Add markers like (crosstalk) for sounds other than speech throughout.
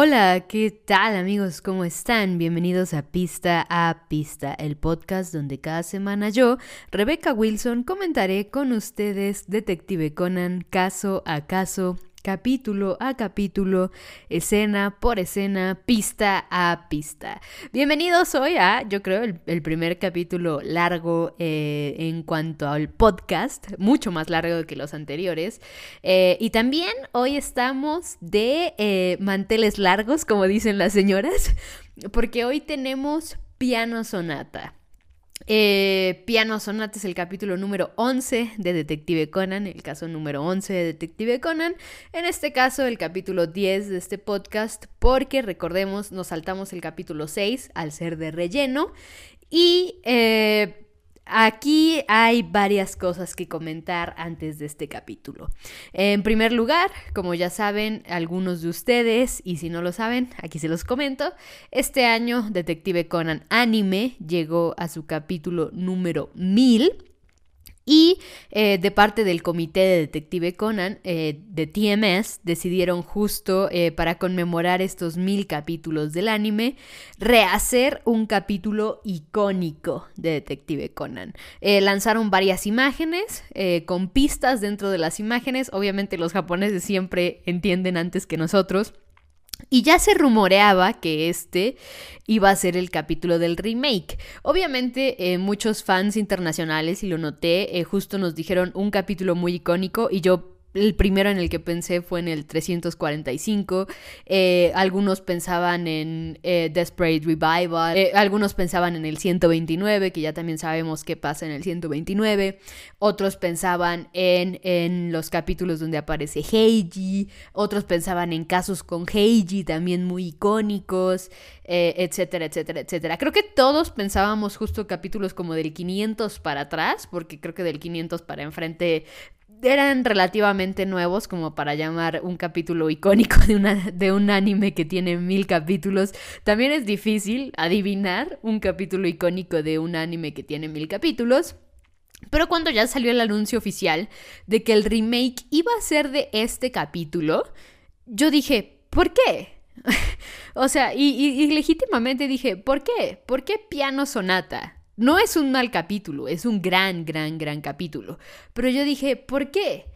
Hola, ¿qué tal amigos? ¿Cómo están? Bienvenidos a Pista a Pista, el podcast donde cada semana yo, Rebecca Wilson, comentaré con ustedes Detective Conan caso a caso capítulo a capítulo, escena por escena, pista a pista. Bienvenidos hoy a, yo creo, el, primer capítulo largo eh, en cuanto al podcast, mucho más largo que los anteriores. Eh, y también hoy estamos de eh, manteles largos, como dicen las señoras, (laughs) porque hoy tenemos piano sonata. Eh, Piano Sonata es el capítulo número 11 de Detective Conan, el caso número 11 de Detective Conan. En este caso, el capítulo 10 de este podcast, porque recordemos, nos saltamos el capítulo 6 al ser de relleno. Y eh, Aquí hay varias cosas que comentar antes de este capítulo. En primer lugar, como ya saben algunos de ustedes, y si no lo saben, aquí se los comento, este año Detective Conan Anime llegó a su capítulo número 1000 y eh, de parte del comité de Detective Conan eh, de TMS decidieron justo eh, para conmemorar estos mil capítulos del anime rehacer un capítulo icónico de Detective Conan. lanzaron varias imágenes con pistas dentro de las imágenes. Obviamente los japoneses siempre entienden antes que nosotros. Y ya se rumoreaba que este iba a ser el capítulo del remake. Obviamente eh, muchos fans internacionales, y lo noté, eh, justo nos dijeron un capítulo muy icónico y yo el primero en el que pensé fue en el 345. Eh, algunos pensaban en eh, Desperate Revival. Eh, algunos pensaban en el 129, que ya también sabemos qué pasa en el 129. Otros pensaban en, en los capítulos donde aparece Heiji. Otros pensaban en casos con Heiji, también muy icónicos, etcétera, etcétera, etcétera. Creo que todos pensábamos justo capítulos como del 500 para atrás, porque creo que del 500 para enfrente eran relativamente nuevos como para llamar un capítulo icónico de, una, de un anime que tiene mil capítulos. También es difícil adivinar un capítulo icónico de un anime que tiene mil capítulos. Pero cuando ya salió el anuncio oficial de que el remake iba a ser de este capítulo, yo dije, ¿por qué? (laughs) o sea, y, y legítimamente dije, ¿por qué? ¿Por qué piano sonata? No es un mal capítulo, es un gran, gran, gran capítulo. Pero yo dije, ¿por qué?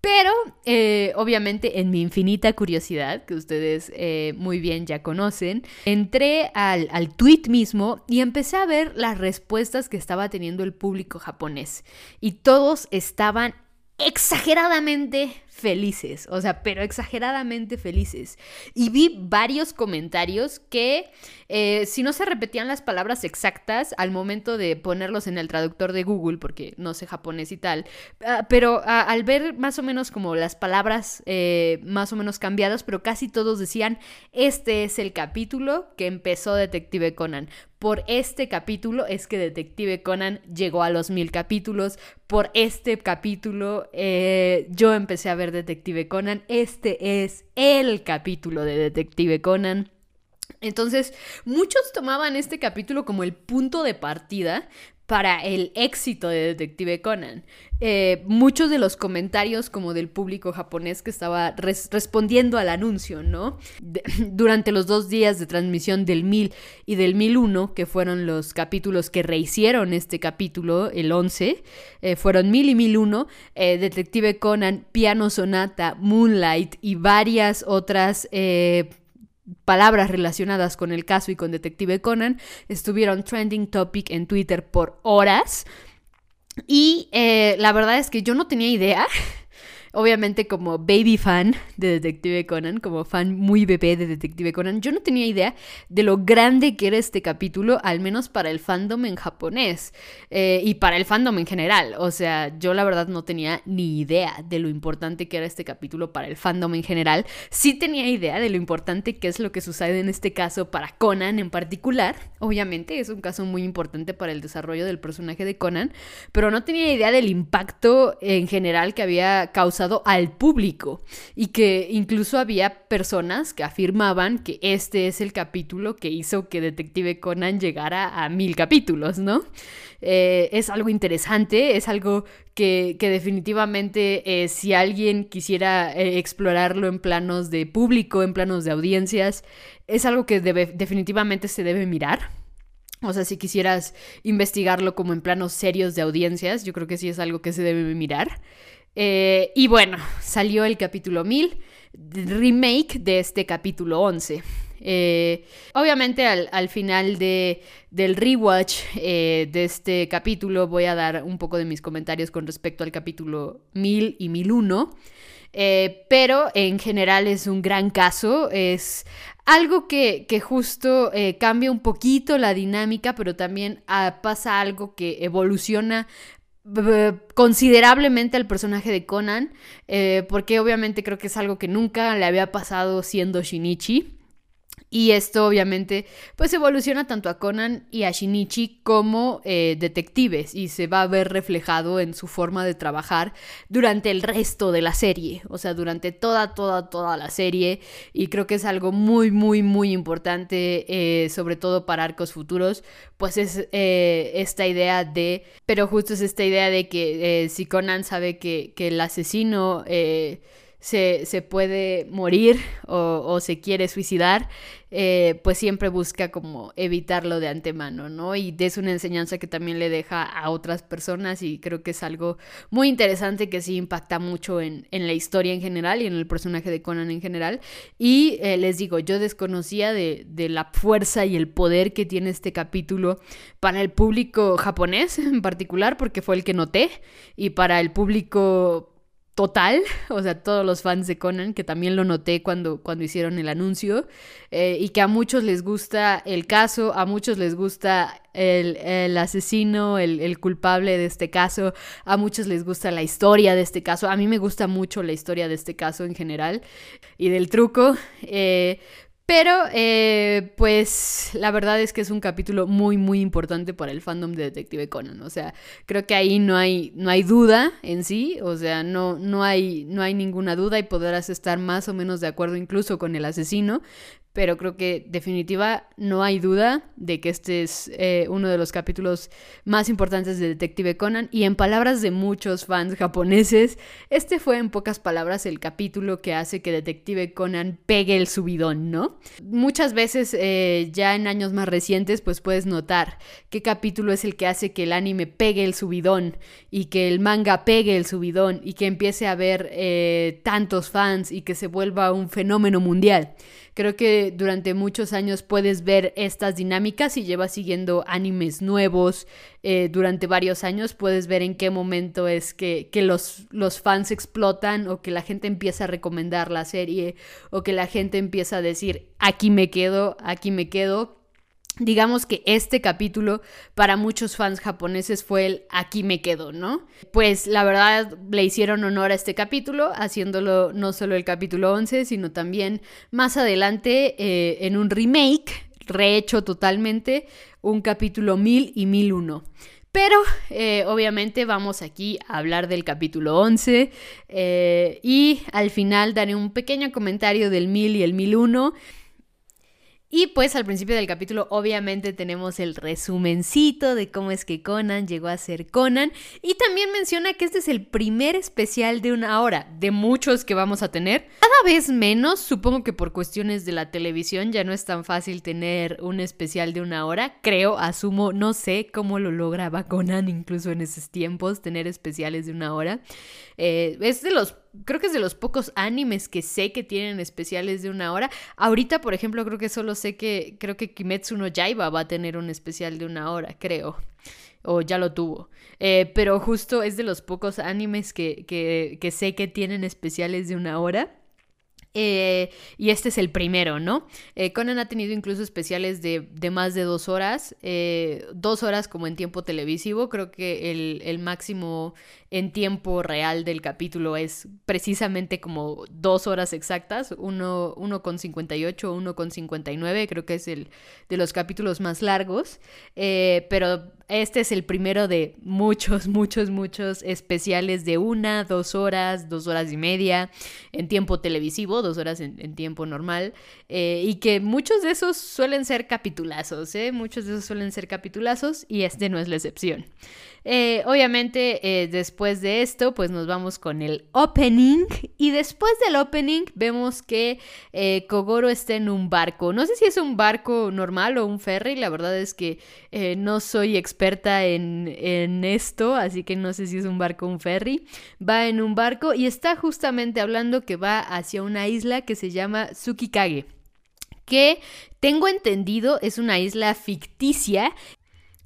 Pero, eh, obviamente, en mi infinita curiosidad, que ustedes eh, muy bien ya conocen, entré al, al tweet mismo y empecé a ver las respuestas que estaba teniendo el público japonés. Y todos estaban exageradamente felices, o sea, pero exageradamente felices. Y vi varios comentarios que, eh, si no se repetían las palabras exactas al momento de ponerlos en el traductor de Google, porque no sé japonés y tal, ah, pero ah, al ver más o menos como las palabras eh, más o menos cambiadas, pero casi todos decían, este es el capítulo que empezó Detective Conan. Por este capítulo es que Detective Conan llegó a los mil capítulos. Por este capítulo eh, yo empecé a ver Detective Conan. Este es el capítulo de Detective Conan. Entonces, muchos tomaban este capítulo como el punto de partida para el éxito de Detective Conan. Eh, muchos de los comentarios como del público japonés que estaba respondiendo al anuncio, ¿no? (laughs) durante los dos días de transmisión del 1000 y del 1001, que fueron los capítulos que rehicieron este capítulo, el 11, eh, fueron 1000 y 1001, eh, Detective Conan, Piano Sonata, Moonlight y varias otras palabras relacionadas con el caso y con Detective Conan estuvieron trending topic en Twitter por horas. Y eh, la verdad es que yo no tenía idea obviamente como baby fan de Detective Conan, como fan muy bebé de Detective Conan, yo no tenía idea de lo grande que era este capítulo, al menos para el fandom en japonés eh, y para el fandom en general. O sea, yo la verdad no tenía ni idea de lo importante que era este capítulo para el fandom en general. Sí tenía idea de lo importante que es lo que sucede en este caso para Conan en particular. Obviamente es un caso muy importante para el desarrollo del personaje de Conan, pero no tenía idea del impacto en general que había causado causado al público y que incluso había personas que afirmaban que este es el capítulo que hizo que Detective Conan llegara a mil capítulos, ¿no? Eh, es algo interesante, es algo que, definitivamente eh, si alguien quisiera eh, explorarlo en planos de público, en planos de audiencias, es algo que definitivamente se debe mirar. O sea, si quisieras investigarlo como en planos serios de audiencias, yo creo que sí es algo que se debe mirar. Y bueno, salió el capítulo 1000, remake de este capítulo 11. Eh, obviamente al, final de, del rewatch eh, de este capítulo voy a dar un poco de mis comentarios con respecto al capítulo 1000 y 1001. Eh, pero en general es un gran caso, es algo que, justo cambia un poquito la dinámica, pero también ah, pasa algo que evoluciona considerablemente al personaje de Conan, porque obviamente creo que es algo que nunca le había pasado siendo Shinichi. Y esto obviamente pues evoluciona tanto a Conan y a Shinichi como eh, detectives y se va a ver reflejado en su forma de trabajar durante el resto de la serie, o sea, durante toda, toda, toda la serie. Y creo que es algo muy, muy, muy importante, eh, sobre todo para arcos futuros, pues es eh, esta idea de, pero justo es esta idea de que si Conan sabe que, que el asesino se, puede morir o, se quiere suicidar, eh, pues siempre busca como evitarlo de antemano, ¿no? Y es una enseñanza que también le deja a otras personas y creo que es algo muy interesante que sí impacta mucho en, la historia en general y en el personaje de Conan en general. Y eh, les digo, yo desconocía de, de la fuerza y el poder que tiene este capítulo para el público japonés en particular, porque fue el que noté, y para el público total, (laughs) o sea, todos los fans de Conan, que también lo noté cuando, cuando hicieron el anuncio, eh, y que a muchos les gusta el caso, a muchos les gusta el, asesino, el, culpable de este caso, a muchos les gusta la historia de este caso, a mí me gusta mucho la historia de este caso en general y del truco, eh, pero, eh, pues, la verdad es que es un capítulo muy, muy importante para el fandom de Detective Conan. O sea, creo que ahí no hay, no hay duda en sí. O sea, no, no, hay, no hay ninguna duda y podrás estar más o menos de acuerdo incluso con el asesino pero creo que definitiva no hay duda de que este es eh, uno de los capítulos más importantes de Detective Conan y en palabras de muchos fans japoneses, este fue en pocas palabras el capítulo que hace que Detective Conan pegue el subidón, ¿no? Muchas veces eh, ya en años más recientes pues puedes notar qué capítulo es el que hace que el anime pegue el subidón y que el manga pegue el subidón y que empiece a haber eh, tantos fans y que se vuelva un fenómeno mundial. Creo que durante muchos años puedes ver estas dinámicas y llevas siguiendo animes nuevos eh, durante varios años. Puedes ver en qué momento es que, los, los fans explotan o que la gente empieza a recomendar la serie o que la gente empieza a decir, aquí me quedo, aquí me quedo Digamos que este capítulo para muchos fans japoneses fue el aquí me quedo, ¿no? Pues la verdad le hicieron honor a este capítulo, haciéndolo no solo el capítulo 11, sino también más adelante eh, en un remake, rehecho totalmente, un capítulo 1000 y 1001. Pero eh, obviamente vamos aquí a hablar del capítulo 11 eh, y al final daré un pequeño comentario del 1000 y el 1001 y pues al principio del capítulo obviamente tenemos el resumencito de cómo es que Conan llegó a ser Conan y también menciona que este es el primer especial de una hora, de muchos que vamos a tener. Cada vez menos, supongo que por cuestiones de la televisión ya no es tan fácil tener un especial de una hora, creo, asumo, no sé cómo lo lograba Conan incluso en esos tiempos, tener especiales de una hora. Eh, es de los creo que es de los pocos animes que sé que tienen especiales de una hora. Ahorita, por ejemplo, creo que solo sé que creo que Kimetsu no Yaiba va a tener un especial de una hora, creo. O ya lo tuvo. Eh, pero justo es de los pocos animes que, que, que sé que tienen especiales de una hora. Eh, y este es el primero, ¿no? Eh, Conan ha tenido incluso especiales de, más de dos horas, eh, dos horas como en tiempo televisivo, creo que el, máximo en tiempo real del capítulo es precisamente como dos horas exactas, uno, uno con 58, uno con 59, creo que es el de los capítulos más largos, pero este es el primero de muchos, (laughs) muchos, muchos especiales de una, dos horas, dos horas y media en tiempo televisivo, dos horas en, tiempo normal, eh, y que muchos de esos suelen ser capitulazos, ¿eh? Muchos de esos suelen ser capitulazos y este no es la excepción. Eh, obviamente, eh, después de esto, pues nos vamos con el opening. Y después del opening, vemos que eh, Kogoro está en un barco. No sé si es un barco normal o un ferry. La verdad es que no soy experta en, en esto, así que no sé si es un barco o un ferry. Va en un barco y está justamente hablando que va hacia una isla que se llama Tsukikage que tengo entendido es una isla ficticia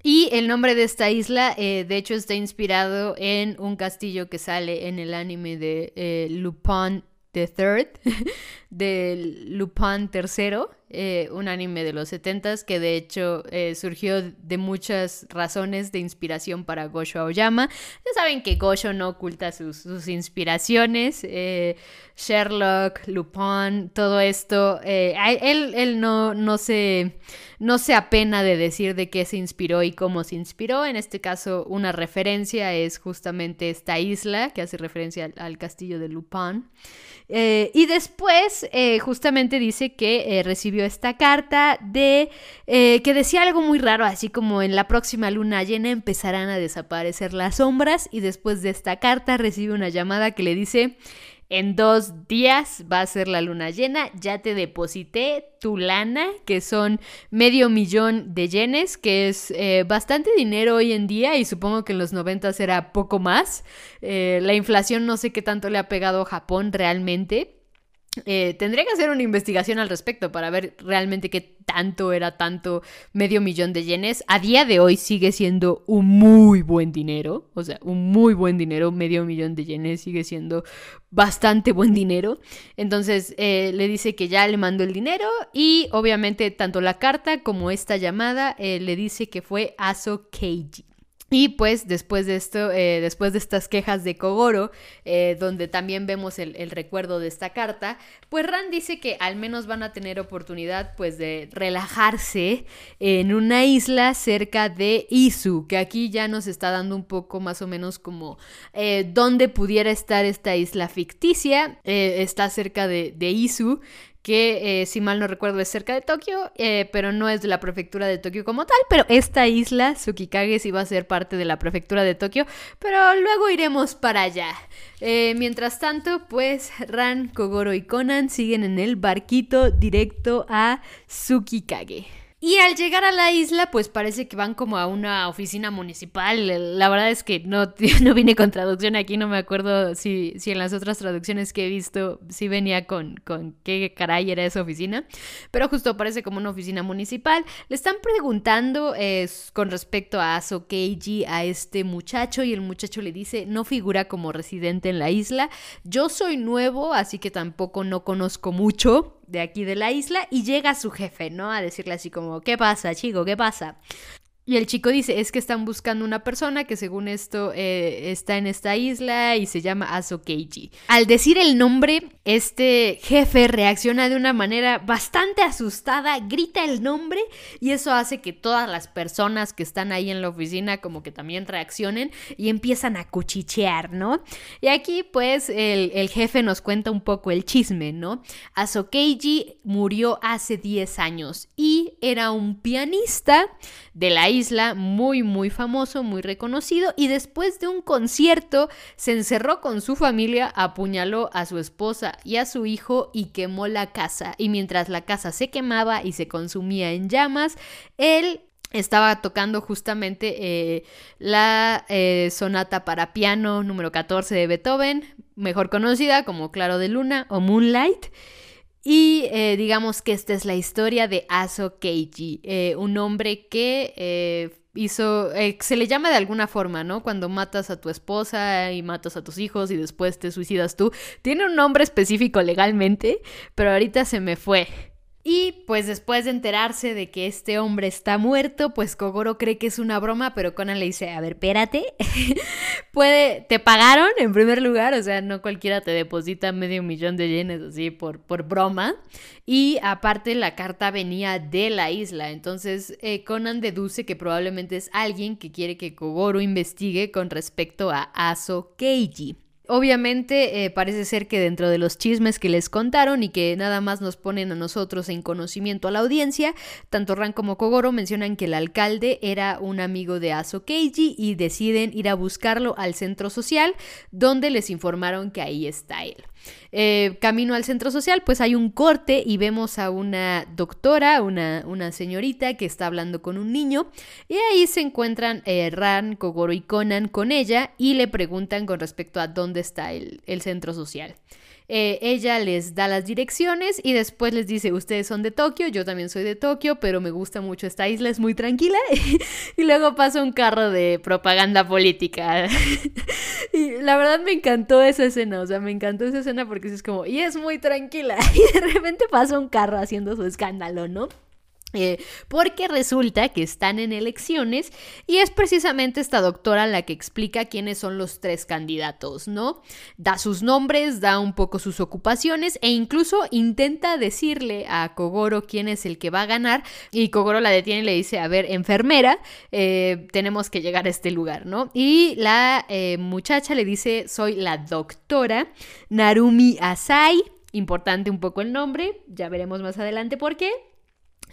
y el nombre de esta isla, eh, de hecho, está inspirado en un castillo que sale en el anime de eh, Lupin III, (laughs) de Lupin III, eh, un anime de los 70 que de hecho eh, surgió de muchas razones de inspiración para Gosho Aoyama. Ya saben que Gosho no oculta sus, inspiraciones. Eh, Sherlock, Lupin, todo esto. él, él no, no, se, no se apena de decir de qué se inspiró y cómo se inspiró. En este caso, una referencia es justamente esta isla que hace referencia al, castillo de Lupin. y después, justamente dice que recibió esta carta de eh, que decía algo muy raro, así como en la próxima luna llena empezarán a desaparecer las sombras y después de esta carta recibe una llamada que le dice en dos días va a ser la luna llena. Ya te deposité tu lana, que son medio millón de yenes, que es eh, bastante dinero hoy en día y supongo que en los 90 era poco más. Eh, la inflación no sé qué tanto le ha pegado a Japón realmente. Eh, tendría que hacer una investigación al respecto para ver realmente qué tanto era tanto medio millón de yenes. A día de hoy sigue siendo un muy buen dinero. O sea, un muy buen dinero. Medio millón de yenes sigue siendo bastante buen dinero. Entonces eh, le dice que ya le mandó el dinero y obviamente tanto la carta como esta llamada eh, le dice que fue Aso Keiji. Y pues después de esto, eh, después de estas quejas de Kogoro, eh, donde también vemos el, recuerdo de esta carta, pues Ran dice que al menos van a tener oportunidad pues de relajarse en una isla cerca de Izu, que aquí ya nos está dando un poco más o menos como eh, dónde pudiera estar esta isla ficticia, está cerca de, de Izu, que eh, si mal no recuerdo es cerca de Tokio, eh, pero no es de la prefectura de Tokio como tal, pero esta isla, Tsukikage, sí va a ser parte de la prefectura de Tokio, pero luego iremos para allá. Eh, mientras tanto, pues Ran, Kogoro y Conan siguen en el barquito directo a Tsukikage. Y al llegar a la isla, pues parece que van como a una oficina municipal. La verdad es que no, (laughs) no vine con traducción aquí, no me acuerdo si, si en las otras traducciones que he visto sí venía con, con qué caray era esa oficina. Pero justo parece como una oficina municipal. Le están preguntando con respecto a Aso Keiji a este muchacho y el muchacho le dice, no figura como residente en la isla. Yo soy nuevo, así que tampoco no conozco mucho de aquí de la isla y llega su jefe, ¿no? A decirle así como, ¿qué pasa, chico? ¿Qué pasa? Y el chico dice, es que están buscando una persona que según esto eh, está en esta isla y se llama Aso Keiji. Al decir el nombre, este jefe reacciona de una manera bastante asustada, grita el nombre y eso hace que todas las personas que están ahí en la oficina como que también reaccionen y empiezan a cuchichear, ¿no? Y aquí pues el, el jefe nos cuenta un poco el chisme, ¿no? Aso Keiji murió hace 10 años y era un pianista de la isla, muy, muy famoso, muy reconocido, y después de un concierto se encerró con su familia, apuñaló a su esposa y a su hijo y quemó la casa. Y mientras la casa se quemaba y se consumía en llamas, él estaba tocando justamente eh, la eh, sonata para piano número 14 de Beethoven, mejor conocida como Claro de Luna o Moonlight. Eh, digamos que esta es la historia de Aso Keiji, eh, un hombre que eh, hizo, se le llama de alguna forma, ¿no? Cuando matas a tu esposa y matas a tus hijos y después te suicidas tú. Tiene un nombre específico legalmente, pero ahorita se me fue. Y pues después de enterarse de que este hombre está muerto, pues Kogoro cree que es una broma, pero Conan le dice, a ver, espérate, (laughs) puede, te pagaron en primer lugar, o sea, no cualquiera te deposita medio millón de yenes así por, por broma. Y aparte la carta venía de la isla, entonces eh, Conan deduce que probablemente es alguien que quiere que Kogoro investigue con respecto a Aso Keiji. Obviamente eh, parece ser que dentro de los chismes que les contaron y que nada más nos ponen a nosotros en conocimiento a la audiencia, tanto Ran como Kogoro mencionan que el alcalde era un amigo de Aso Keiji y deciden ir a buscarlo al centro social donde les informaron que ahí está él. Eh, camino al centro social, pues hay un corte y vemos a una doctora, una, una señorita que está hablando con un niño y ahí se encuentran eh, Ran, Kogoro y Conan con ella y le preguntan con respecto a dónde está el, el centro social. Eh, ella les da las direcciones y después les dice, ustedes son de Tokio, yo también soy de Tokio, pero me gusta mucho esta isla, es muy tranquila. (laughs) y luego pasa un carro de propaganda política. (laughs) y la verdad me encantó esa escena, o sea, me encantó esa escena porque es como, y es muy tranquila. (laughs) y de repente pasa un carro haciendo su escándalo, ¿no? Eh, porque resulta que están en elecciones y es precisamente esta doctora la que explica quiénes son los tres candidatos, ¿no? Da sus nombres, da un poco sus ocupaciones e incluso intenta decirle a Kogoro quién es el que va a ganar y Kogoro la detiene y le dice, a ver, enfermera, eh, tenemos que llegar a este lugar, ¿no? Y la eh, muchacha le dice, soy la doctora Narumi Asai, importante un poco el nombre, ya veremos más adelante por qué.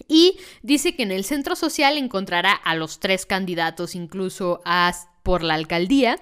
Y dice que en el centro social encontrará a los tres candidatos, incluso a, por la alcaldía,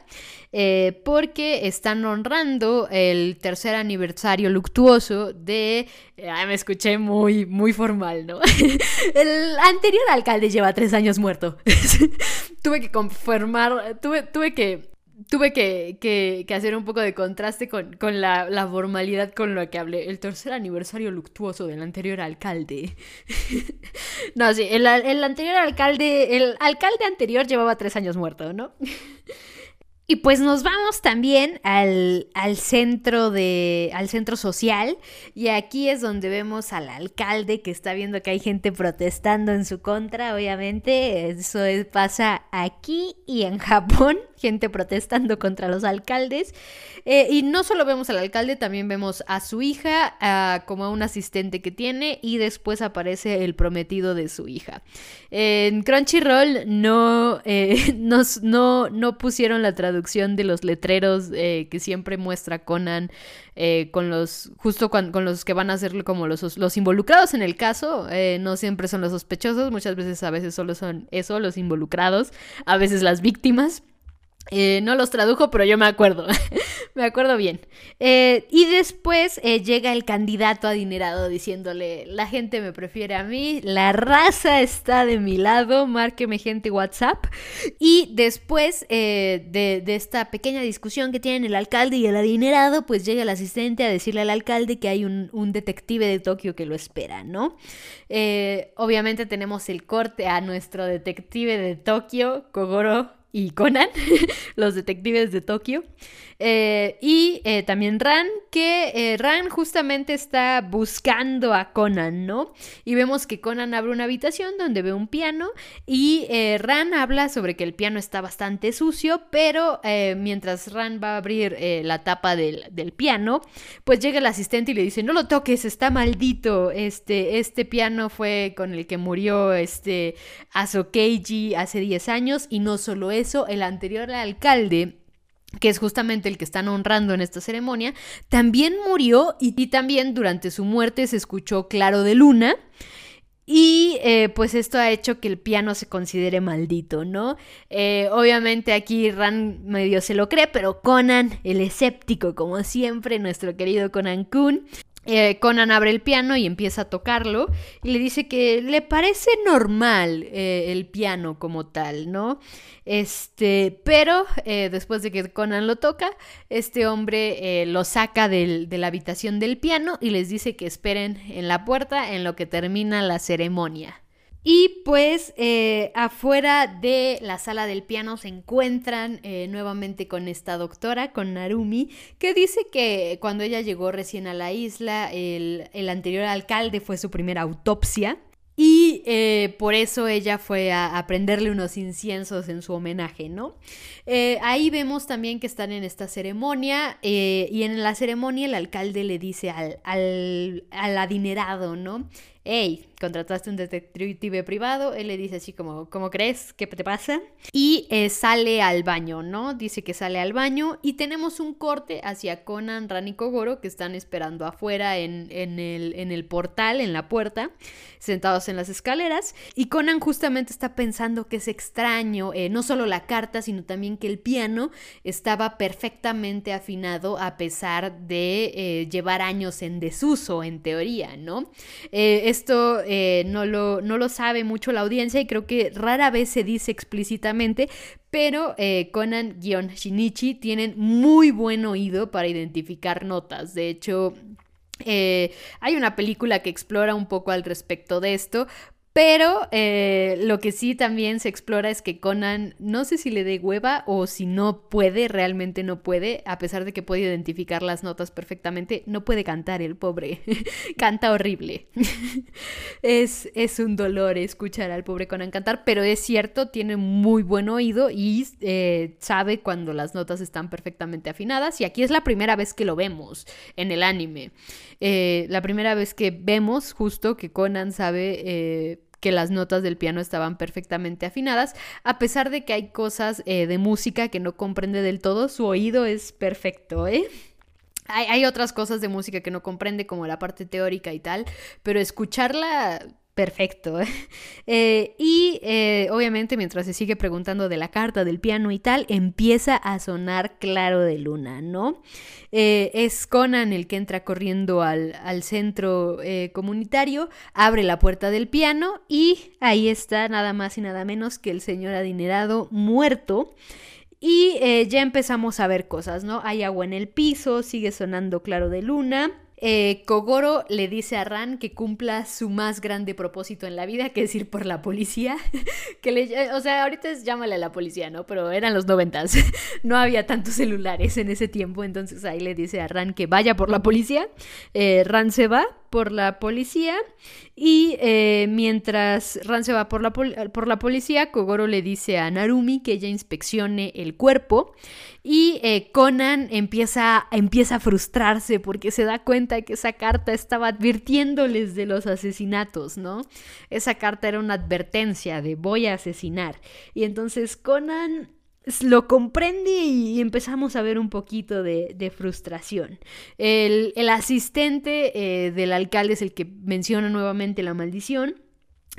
eh, porque están honrando el tercer aniversario luctuoso de... me escuché muy, muy formal, ¿no? (laughs) el anterior alcalde lleva tres años muerto. (laughs) tuve que confirmar, tuve, tuve que tuve que, hacer un poco de contraste con, la, formalidad con la que hablé. El tercer aniversario luctuoso del anterior alcalde. (laughs) no, sí, el, el, anterior alcalde, el alcalde anterior llevaba tres años muerto, ¿no? (laughs) Y pues nos vamos también al, centro de. al centro social. Y aquí es donde vemos al alcalde que está viendo que hay gente protestando en su contra. Obviamente. Eso pasa aquí y en (laughs) Japón. Gente protestando contra los alcaldes. Eh, y no solo vemos al alcalde, también vemos a su hija, como a un asistente que tiene. Y después aparece el prometido de su hija. En Crunchyroll no, eh, (laughs) no, no pusieron la traducción de los letreros eh, que siempre muestra Conan eh, con los, justo con, los que van a ser como los, los involucrados en el caso, eh, no siempre son los sospechosos, muchas veces a veces solo son eso, los involucrados, a veces las víctimas. Eh, no los tradujo, pero yo me acuerdo. (laughs) me acuerdo bien. Eh, y después eh, llega el candidato adinerado diciéndole, la gente me prefiere a mí, la raza está de mi lado, márqueme gente WhatsApp. Y después de, esta pequeña discusión que tienen el alcalde y el adinerado, pues llega el asistente a decirle al alcalde que hay un, un detective de Tokio que lo espera, ¿no? obviamente tenemos el corte a nuestro detective de Tokio, Kogoro y Conan, (laughs) los detectives de Tokio. Eh, y eh, también Ran, que eh, Ran justamente está buscando a Conan, ¿no? Y vemos que Conan abre una habitación donde ve un piano y Ran habla sobre que el piano está bastante sucio, pero mientras Ran va a abrir la tapa del, del, piano, pues llega el asistente y le dice, no lo toques, está maldito, este, este piano fue con el que murió este Asokeiji hace 10 años y no solo el anterior alcalde que es justamente el que están honrando en esta ceremonia, también murió y, también durante su muerte se escuchó Claro de Luna. Y eh, pues esto ha hecho que el piano se considere maldito, ¿no? Eh, obviamente aquí Ran medio se lo cree, pero Conan, el escéptico, como siempre, nuestro querido Conan Kun, eh, Conan abre el piano y empieza a tocarlo y le dice que le parece normal eh, el piano como tal, ¿no? Este, pero eh, después de que Conan lo toca, este hombre lo saca de la habitación del piano y les dice que esperen en la puerta en lo que termina la ceremonia. Y pues eh, afuera de la sala del piano se encuentran eh, nuevamente con esta doctora, con Narumi, que dice que cuando ella llegó recién a la isla, el, el anterior alcalde fue su primera autopsia Y eh, por eso ella fue a, prenderle unos inciensos en su homenaje, ¿no? Ahí vemos también que están en esta ceremonia y en la ceremonia el alcalde le dice al, al, al adinerado, ¿no? Hey, contrataste un detective privado, él le dice así como, ¿cómo crees? ¿Qué te pasa? Y eh, sale al baño, ¿no? Dice que sale al baño y tenemos un corte hacia Conan, Ran y Kogoro que están esperando afuera en, el, en el portal, en la puerta, sentados en las escaleras. Y Conan justamente está pensando que es extraño, eh, no solo la carta, sino también que el piano estaba perfectamente afinado a pesar de eh, llevar años en desuso, en teoría, ¿no? Esto eh, no, lo, no, lo, sabe mucho la audiencia y creo que rara vez se dice explícitamente, pero eh, Conan-Shinichi tienen muy buen oído para identificar notas. De hecho, eh, hay una película que explora un poco al respecto de esto, pero eh, lo que sí también se explora es que Conan, no sé si le dé hueva o si no puede, realmente no puede, a pesar de que puede identificar las notas perfectamente, no puede cantar el pobre. (laughs) Canta horrible. (laughs) es, es un dolor escuchar al pobre Conan cantar, pero es cierto, tiene muy buen oído y eh, sabe cuando las notas están perfectamente afinadas. Y aquí es la primera vez que lo vemos en el anime. Eh, la primera vez que vemos justo que Conan sabe que las notas del piano estaban perfectamente afinadas, a pesar de que hay cosas eh, de música que no comprende del todo, su oído es perfecto, ¿eh? Hay, hay otras cosas de música que no comprende, como la parte teórica y tal, pero escucharla Perfecto. (laughs) Eh, y eh, obviamente mientras se sigue preguntando de la carta, del piano y tal, empieza a sonar claro de luna, ¿no? Eh, es Conan el que entra corriendo al, al centro comunitario, abre la puerta del piano y ahí está nada más y nada menos que el señor adinerado muerto. Y ya empezamos a ver cosas, ¿no? Hay agua en el piso, sigue sonando claro de luna. Eh, Kogoro le dice a Ran que cumpla su más grande propósito en la vida, que es ir por la policía. (laughs) que le, o sea, ahorita es llámale a la policía, ¿no? Pero eran los noventas. (laughs) no había tantos celulares en ese tiempo, entonces ahí le dice a Ran que vaya por la policía. Eh, Ran se va por la policía y eh, mientras Ran se va por la, por la policía, Kogoro le dice a Narumi que ella inspeccione el cuerpo y eh, Conan empieza, empieza a frustrarse porque se da cuenta que esa carta estaba advirtiéndoles de los asesinatos, ¿no? Esa carta era una advertencia de voy a asesinar. Y entonces Conan lo comprende y empezamos a ver un poquito de, frustración. El, asistente eh, del alcalde es el que menciona nuevamente la maldición.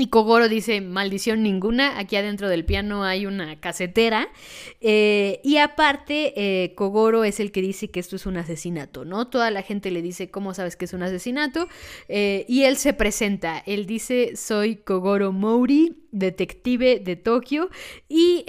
Y Kogoro dice, maldición ninguna, aquí adentro del piano hay una casetera. Eh, y aparte, eh, Kogoro es el que dice que esto es un asesinato, ¿no? Toda la gente le dice, ¿cómo sabes que es un asesinato? Eh, y él se presenta, él dice, soy Kogoro Mori, detective de Tokio. Y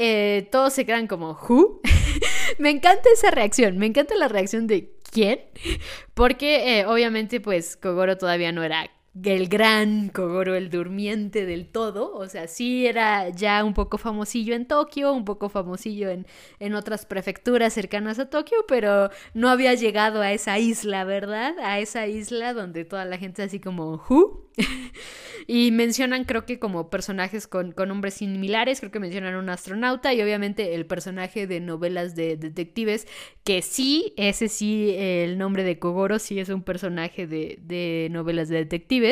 todos se quedan como, ¿who? (laughs) me encanta esa reacción, me encanta la reacción de ¿quién? (laughs) Porque obviamente pues Kogoro todavía no era el gran Kogoro el durmiente del todo, o sea, sí era ya un poco famosillo en Tokio, un poco famosillo en, en otras prefecturas cercanas a Tokio, pero no había llegado a esa isla, ¿verdad? A esa isla donde toda la gente así como, ¿who? (laughs) y mencionan creo que como personajes con, con nombres similares, creo que mencionan un astronauta y obviamente el personaje de novelas de detectives, que sí, ese sí, el nombre de Kogoro sí es un personaje de, de novelas de detectives.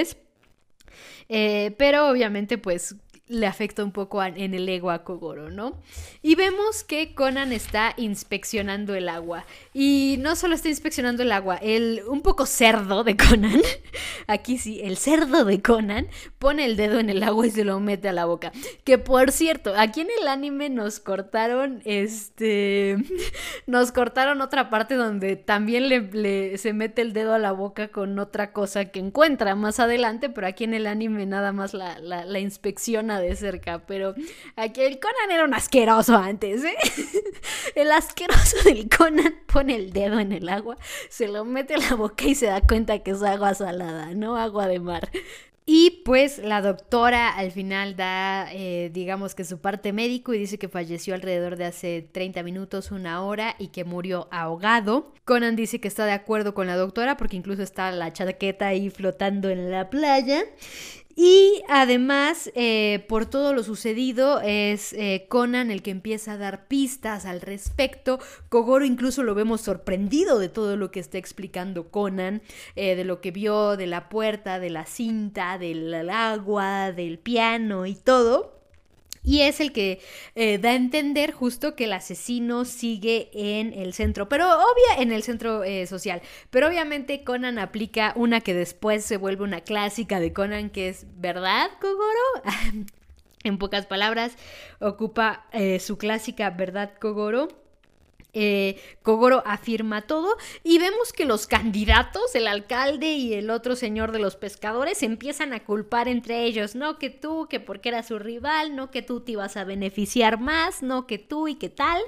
Eh, pero obviamente pues le afecta un poco en el ego a Kogoro, ¿no? Y vemos que Conan está inspeccionando el agua. Y no solo está inspeccionando el agua, el un poco cerdo de Conan, (laughs) aquí sí, el cerdo de Conan, pone el dedo en el agua y se lo mete a la boca. Que por cierto, aquí en el anime nos cortaron, este, (laughs) nos cortaron otra parte donde también le, se mete el dedo a la boca con otra cosa que encuentra más adelante, pero aquí en el anime nada más la, la, la inspecciona de cerca, pero aquí el Conan era un asqueroso antes, ¿eh? (laughs) El asqueroso del Conan pone el dedo en el agua, se lo mete en la boca y se da cuenta que es agua salada, no agua de mar. Y pues la doctora al final da, eh, digamos que su parte médico y dice que falleció alrededor de hace 30 minutos, una hora y que murió ahogado. Conan dice que está de acuerdo con la doctora porque incluso está la chaqueta ahí flotando en la playa. Y además, eh, por todo lo sucedido, es eh, Conan el que empieza a dar pistas al respecto. Kogoro incluso lo vemos sorprendido de todo lo que está explicando Conan, eh, de lo que vio, de la puerta, de la cinta, del agua, del piano y todo. Y es el que eh, da a entender justo que el asesino sigue en el centro, pero obvia en el centro eh, social. Pero obviamente Conan aplica una que después se vuelve una clásica de Conan, que es ¿verdad, Kogoro? (laughs) en pocas palabras, ocupa eh, su clásica ¿verdad, Kogoro? Eh, Kogoro afirma todo y vemos que los candidatos, el alcalde y el otro señor de los pescadores, empiezan a culpar entre ellos, no que tú, que porque era su rival, no que tú te ibas a beneficiar más, no que tú y qué tal.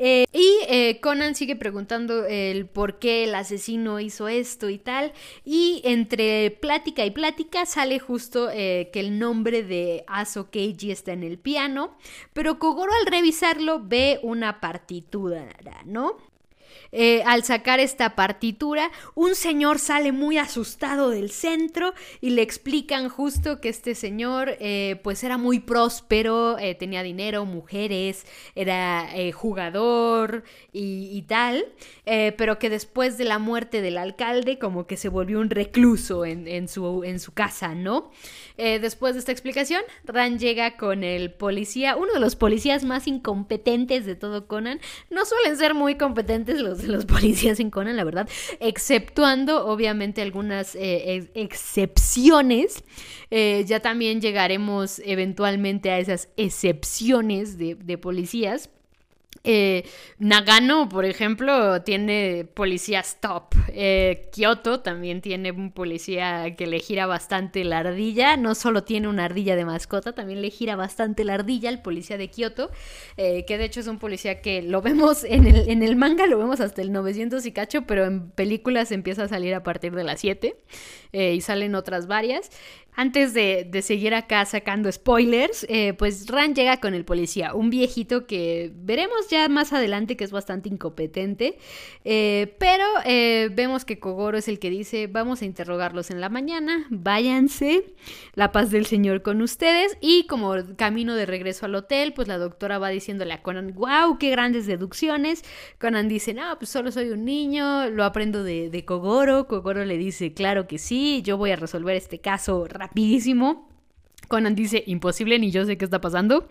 Eh, y eh, Conan sigue preguntando el por qué el asesino hizo esto y tal. Y entre plática y plática sale justo que el nombre de Aso Keiji está en el piano. Pero Kogoro al revisarlo ve una partitura, ¿no? Eh, al sacar esta partitura, un señor sale muy asustado del centro y le explican justo que este señor eh, pues era muy próspero, eh, tenía dinero, mujeres, era jugador y, tal, pero que después de la muerte del alcalde como que se volvió un recluso en, su, en su casa, ¿no? después de esta explicación, Ran llega con el policía, uno de los policías más incompetentes de todo Conan. No suelen ser muy competentes los de los (laughs) policías en Conan, la verdad, exceptuando obviamente algunas eh, excepciones. Eh, ya también llegaremos eventualmente a esas excepciones de, de policías. Eh, Nagano, por ejemplo, tiene policías top. Eh, Kyoto también tiene un policía que le gira bastante la ardilla. No solo tiene una ardilla de mascota, también le gira bastante la ardilla el policía de Kyoto. Eh, que de hecho es un policía que lo vemos en el, manga, lo vemos hasta el 900 y cacho, pero en películas empieza a salir a partir de las 7. y salen otras varias. Antes de, seguir acá sacando spoilers, eh, pues Ran llega con el policía, un viejito que veremos ya más adelante que es bastante incompetente, eh, pero eh, vemos que Kogoro es el que dice, vamos a interrogarlos en la mañana, váyanse, la paz del Señor con ustedes, y como camino de regreso al hotel, pues la doctora va diciéndole a Conan, wow, qué grandes deducciones, Conan dice, no, pues solo soy un niño, lo aprendo de, de Kogoro, Kogoro le dice, claro que sí, yo voy a resolver este caso rapidísimo. Conan dice, imposible, ni yo sé qué está pasando.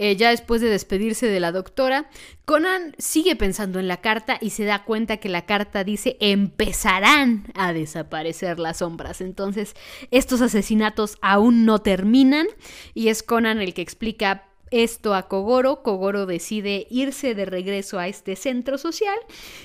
Eh, ya después de despedirse de la doctora, Conan sigue pensando en la carta y se da cuenta que la carta dice empezarán a desaparecer las sombras. Entonces, estos asesinatos aún no terminan y es Conan el que explica esto a Kogoro. Kogoro decide irse de regreso a este centro social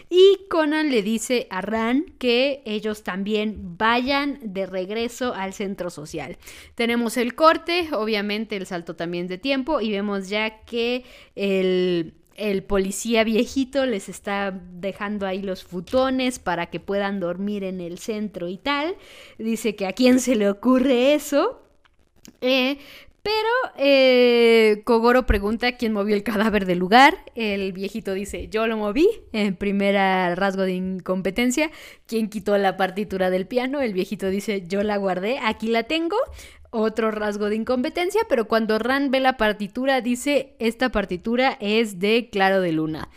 y Conan le dice a Ran que ellos también vayan de regreso al centro social. Tenemos el corte, obviamente el salto también de tiempo y vemos ya que el el policía viejito les está dejando ahí los futones para que puedan dormir en el centro y tal. Dice que a quién se le ocurre eso. Eh, pero eh, Kogoro pregunta quién movió el cadáver del lugar. El viejito dice, yo lo moví, en primera rasgo de incompetencia. ¿Quién quitó la partitura del piano? El viejito dice, yo la guardé, aquí la tengo. Otro rasgo de incompetencia, pero cuando Ran ve la partitura dice, esta partitura es de Claro de Luna.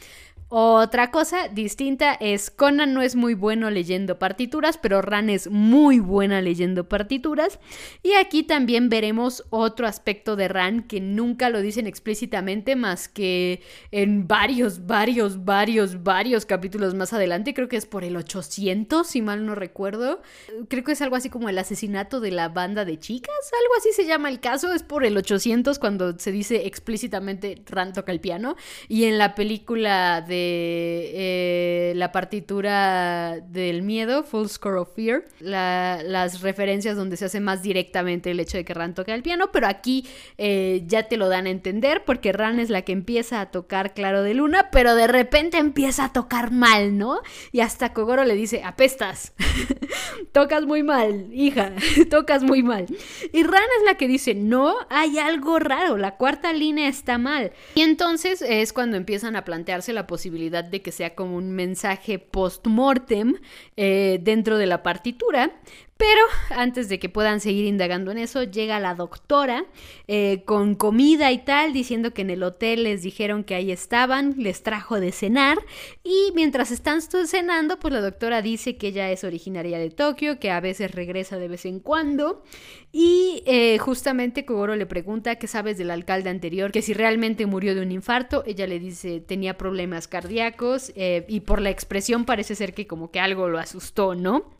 Otra cosa distinta es Conan no es muy bueno leyendo partituras, pero Ran es muy buena leyendo partituras. Y aquí también veremos otro aspecto de Ran que nunca lo dicen explícitamente, más que en varios, varios, varios, varios capítulos más adelante. Creo que es por el 800, si mal no recuerdo. Creo que es algo así como el asesinato de la banda de chicas, algo así se llama el caso. Es por el 800 cuando se dice explícitamente Ran toca el piano. Y en la película de eh, la partitura del miedo, Full Score of Fear, las referencias donde se hace más directamente el hecho de que Ran toca el piano, pero aquí eh, ya te lo dan a entender porque Ran es la que empieza a tocar Claro de Luna, pero de repente empieza a tocar mal, ¿no? Y hasta Kogoro le dice, apestas, (laughs) tocas muy mal, hija, (laughs) tocas muy mal. Y Ran es la que dice, no, hay algo raro, la cuarta línea está mal. Y entonces es cuando empiezan a plantearse la posibilidad posibilidad de que sea como un mensaje post-mortem eh, dentro de la partitura, Pero antes de que puedan seguir indagando en eso, llega la doctora eh, con comida y tal, diciendo que en el hotel les dijeron que ahí estaban, les trajo de cenar y mientras están cenando, pues la doctora dice que ella es originaria de Tokio, que a veces regresa de vez en cuando y eh, justamente Kogoro le pregunta qué sabes del alcalde anterior, que si realmente murió de un infarto, ella le dice tenía problemas cardíacos eh, y por la expresión parece ser que como que algo lo asustó, ¿no?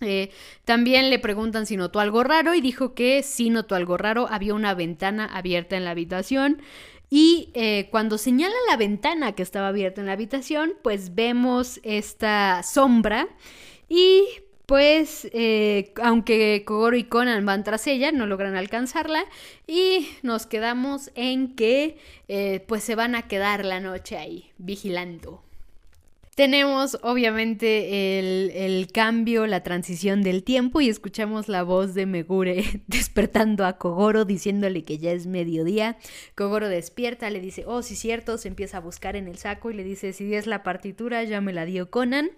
Eh, también le preguntan si notó algo raro y dijo que sí notó algo raro, había una ventana abierta en la habitación y eh, cuando señala la ventana que estaba abierta en la habitación, pues vemos esta sombra y pues eh, aunque Kogoro y Conan van tras ella, no logran alcanzarla y nos quedamos en que pues se van a quedar la noche ahí vigilando. Tenemos obviamente el, cambio, la transición del tiempo y escuchamos la voz de Megure (laughs) despertando a Kogoro diciéndole que ya es mediodía. Kogoro despierta, le dice, oh, sí, cierto, se empieza a buscar en el saco y le dice, si es la partitura, ya me la dio Conan.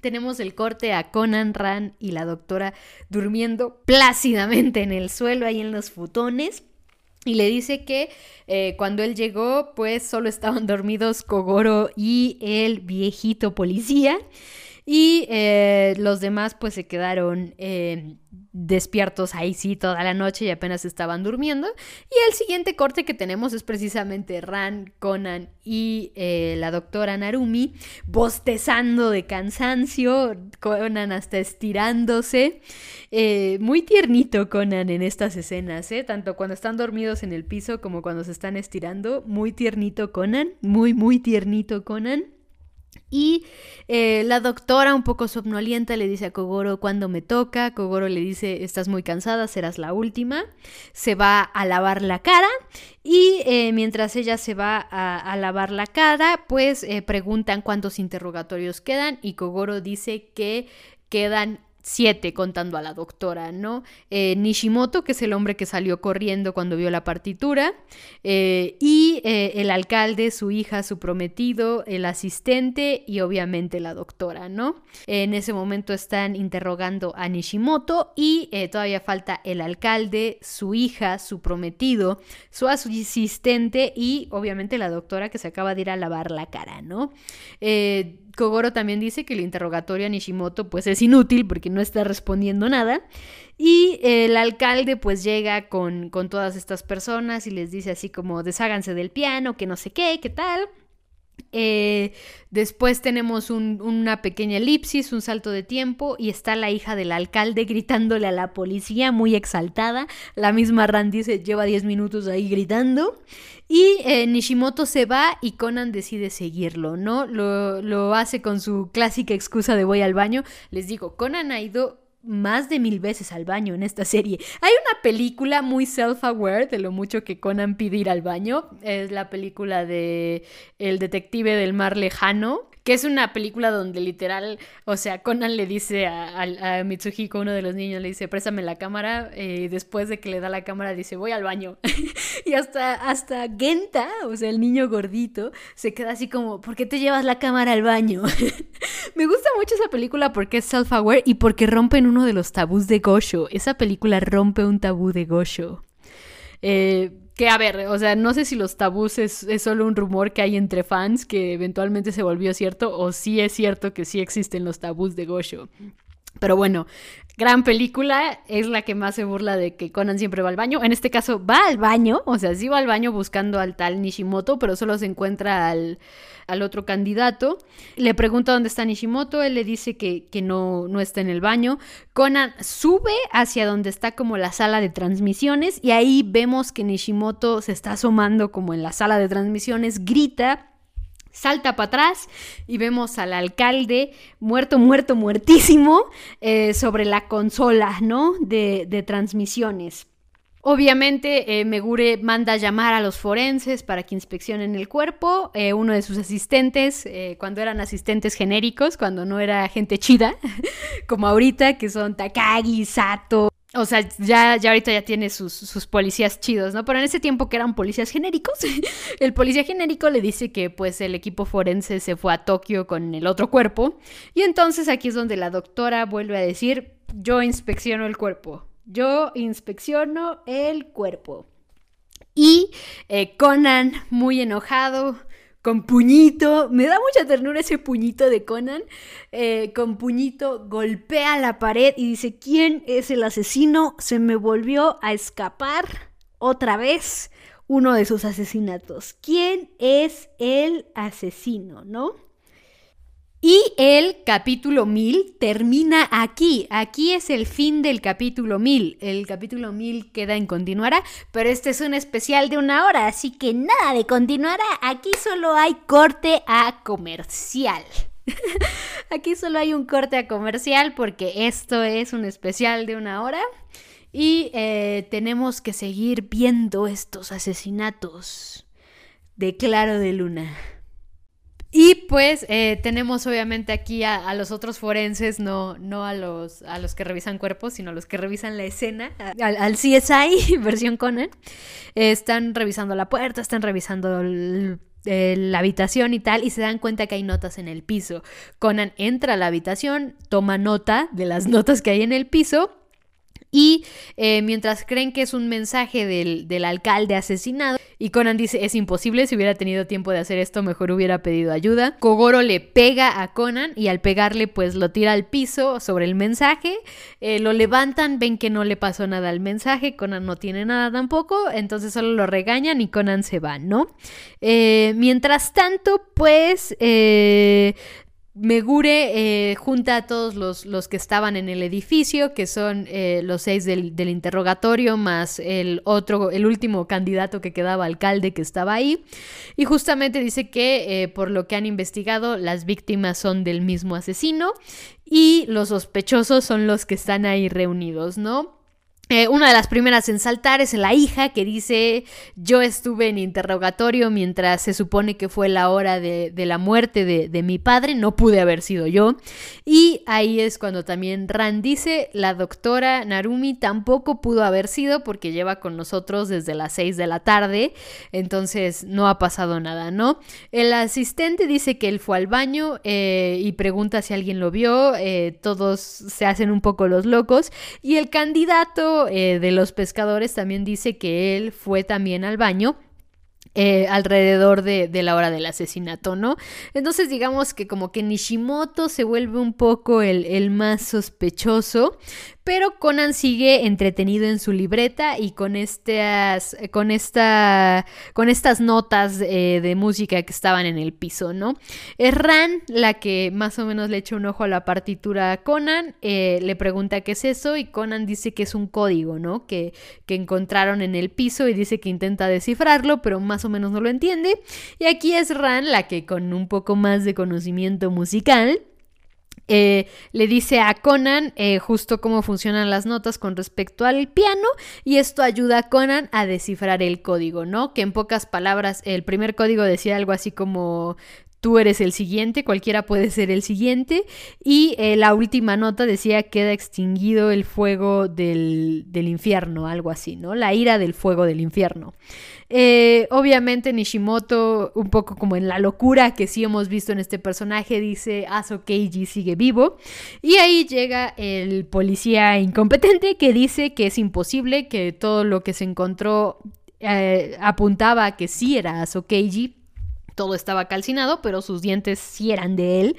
Tenemos el corte a Conan, Ran y la doctora durmiendo plácidamente en el suelo, ahí en los futones. Y le dice que eh, cuando él llegó, pues solo estaban (laughs) dormidos Kogoro y el viejito policía. Y eh, los demás pues se quedaron eh, despiertos ahí sí toda la noche y apenas estaban durmiendo. Y el siguiente corte que tenemos es precisamente Ran, Conan y eh, la doctora Narumi bostezando de cansancio, Conan hasta estirándose. muy tiernito Conan en estas escenas, tanto cuando están dormidos en el piso como cuando se están estirando. Muy tiernito Conan, muy, muy tiernito Conan. Y eh, la doctora, un poco somnolienta, le dice a Kogoro cuando me toca. Kogoro le dice, estás muy cansada, serás la última. Se va a lavar la cara y eh, mientras ella se va a, lavar la cara, pues eh, preguntan cuántos interrogatorios quedan y Kogoro dice que quedan siete contando a la doctora, ¿no? Eh, Nishimoto, que es el hombre que salió corriendo cuando vio la partitura, eh, y eh, el alcalde, su hija, su prometido, el asistente y obviamente la doctora, ¿no? En ese momento están interrogando a Nishimoto y todavía falta el alcalde, su hija, su prometido, su asistente y obviamente la doctora que se acaba de ir a lavar la cara, ¿no? Kogoro también dice que el interrogatorio a Nishimoto pues es inútil porque no está respondiendo nada. Y el alcalde pues llega con, con todas estas personas y les dice así como desháganse del piano, que no sé qué, qué tal. Eh, después tenemos una pequeña elipsis, un salto de tiempo y está la hija del alcalde gritándole a la policía muy exaltada. La misma Randy se lleva 10 minutos ahí gritando. Y eh, Nishimoto se va y Conan decide seguirlo, ¿no? Lo, lo hace con su clásica excusa de voy al baño. Les digo, Conan ha ido más de mil veces al baño en esta serie. Hay una película muy self-aware de lo mucho que Conan pide ir al baño. Es la película de El detective del mar lejano, que es una película donde literal, o sea, Conan le dice a, Mitsuhiko, uno de los niños, le dice, préstame la cámara, y eh, después de que le da la cámara dice, voy al baño. (laughs) y hasta, hasta Genta, o sea, el niño gordito, se queda así como, ¿por qué te llevas la cámara al baño? (laughs) Me gusta mucho esa película porque es self-aware y porque rompen uno de los tabús de Gosho. Esa película rompe un tabú de Gosho. Eh, que a ver, o sea, no sé si los tabús es, solo un rumor que hay entre fans que eventualmente se volvió cierto o si es cierto que sí existen los tabús de Gosho. Pero bueno, gran película, es la que más se burla de que Conan siempre va al baño. En este caso va al baño, o sea, sí va al baño buscando al tal Nishimoto, pero solo se encuentra al, otro candidato. Le pregunta dónde está Nishimoto, él le dice que, que no, no está en el baño. Conan sube hacia donde está como la sala de transmisiones y ahí vemos que Nishimoto se está asomando como en la sala de transmisiones, grita Salta para atrás y vemos al alcalde muerto, muerto, muertísimo eh, sobre la consola, ¿no? De, transmisiones. Obviamente, eh, Megure manda llamar a los forenses para que inspeccionen el cuerpo. Eh, uno de sus asistentes, cuando eran asistentes genéricos, cuando no era gente chida, (laughs) como ahorita, que son Takagi, Sato, o sea, ya, ya ahorita ya tiene sus, policías chidos, ¿no? Pero en ese tiempo que eran policías genéricos, (laughs) el policía genérico le dice que pues el equipo forense se fue a Tokio con el otro cuerpo. Y entonces aquí es donde la doctora vuelve a decir, yo inspecciono el cuerpo. Yo inspecciono el cuerpo. Y eh, Conan, muy enojado, con puñito, me da mucha ternura ese puñito de Conan, eh, con puñito golpea la pared y dice, ¿quién es el asesino? Se me volvió a escapar otra vez uno de sus asesinatos. ¿Quién es el asesino, no? Y el capítulo 1000 termina aquí. Aquí es el fin del capítulo 1000. El capítulo 1000 queda en continuará, pero este es un especial de una hora, así que nada de continuará. Aquí solo hay corte a comercial. (laughs) aquí solo hay un corte a comercial porque esto es un especial de una hora. Y eh, tenemos que seguir viendo estos asesinatos de Claro de Luna. Y pues eh, tenemos obviamente aquí a, los otros forenses, no, no a, los, a los que revisan cuerpos, sino a los que revisan la escena, al, CSI (laughs) versión Conan. están revisando la puerta, están revisando la habitación y tal, y se dan cuenta que hay notas en el piso. Conan entra a la habitación, toma nota de las (laughs) notas que hay en el piso y eh, mientras creen que es un mensaje del, del, alcalde asesinado, y Conan dice, es imposible, si hubiera tenido tiempo de hacer esto, mejor hubiera pedido ayuda. Kogoro le pega a Conan y al pegarle pues lo tira al piso sobre el mensaje, eh, lo levantan, ven que no le pasó nada al mensaje, Conan no tiene nada tampoco, entonces solo lo regañan y Conan se va, ¿no? Eh, mientras tanto, pues Megure eh, junta a todos los, los, que estaban en el edificio, que son eh, los seis del, interrogatorio, más el otro, el último candidato que quedaba alcalde que estaba ahí. Y justamente dice que, eh, por lo que han investigado, las víctimas son del mismo asesino y los sospechosos son los que están ahí reunidos, ¿no? Eh, una de las primeras en saltar es la hija que dice yo estuve en interrogatorio mientras se supone que fue la hora de, la muerte de, mi padre, no pude haber sido yo. Y ahí es cuando también Ran dice la doctora Narumi tampoco pudo haber sido porque lleva con nosotros desde las 6 de la tarde, entonces no ha pasado nada, ¿no? El asistente dice que él fue al baño eh, y pregunta si alguien lo vio, eh, todos se hacen un poco los locos y el candidato eh, de los pescadores también dice que él fue también al baño eh, alrededor de, la hora del asesinato, ¿no? Entonces digamos que como que Nishimoto se vuelve un poco el, el más sospechoso, pero Conan sigue entretenido en su libreta y con estas, con esta, con estas notas eh, de música que estaban en el piso, ¿no? Es Ran la que más o menos le echa un ojo a la partitura a Conan, eh, le pregunta qué es eso y Conan dice que es un código, ¿no? Que, que encontraron en el piso y dice que intenta descifrarlo, pero más o menos no lo entiende. Y aquí es Ran la que con un poco más de conocimiento musical eh, le dice a Conan eh, justo cómo funcionan las notas con respecto al piano y esto ayuda a Conan a descifrar el código, ¿no? Que en pocas palabras el primer código decía algo así como tú eres el siguiente, cualquiera puede ser el siguiente. Y eh, la última nota decía queda extinguido el fuego del, del, infierno, algo así, ¿no? La ira del fuego del infierno. Eh, obviamente Nishimoto, un poco como en la locura que sí hemos visto en este personaje, dice Aso Keiji sigue vivo. Y ahí llega el policía incompetente que dice que es imposible, que todo lo que se encontró eh, apuntaba a que sí era Aso Keiji. Todo estaba calcinado, pero sus dientes sí eran de él.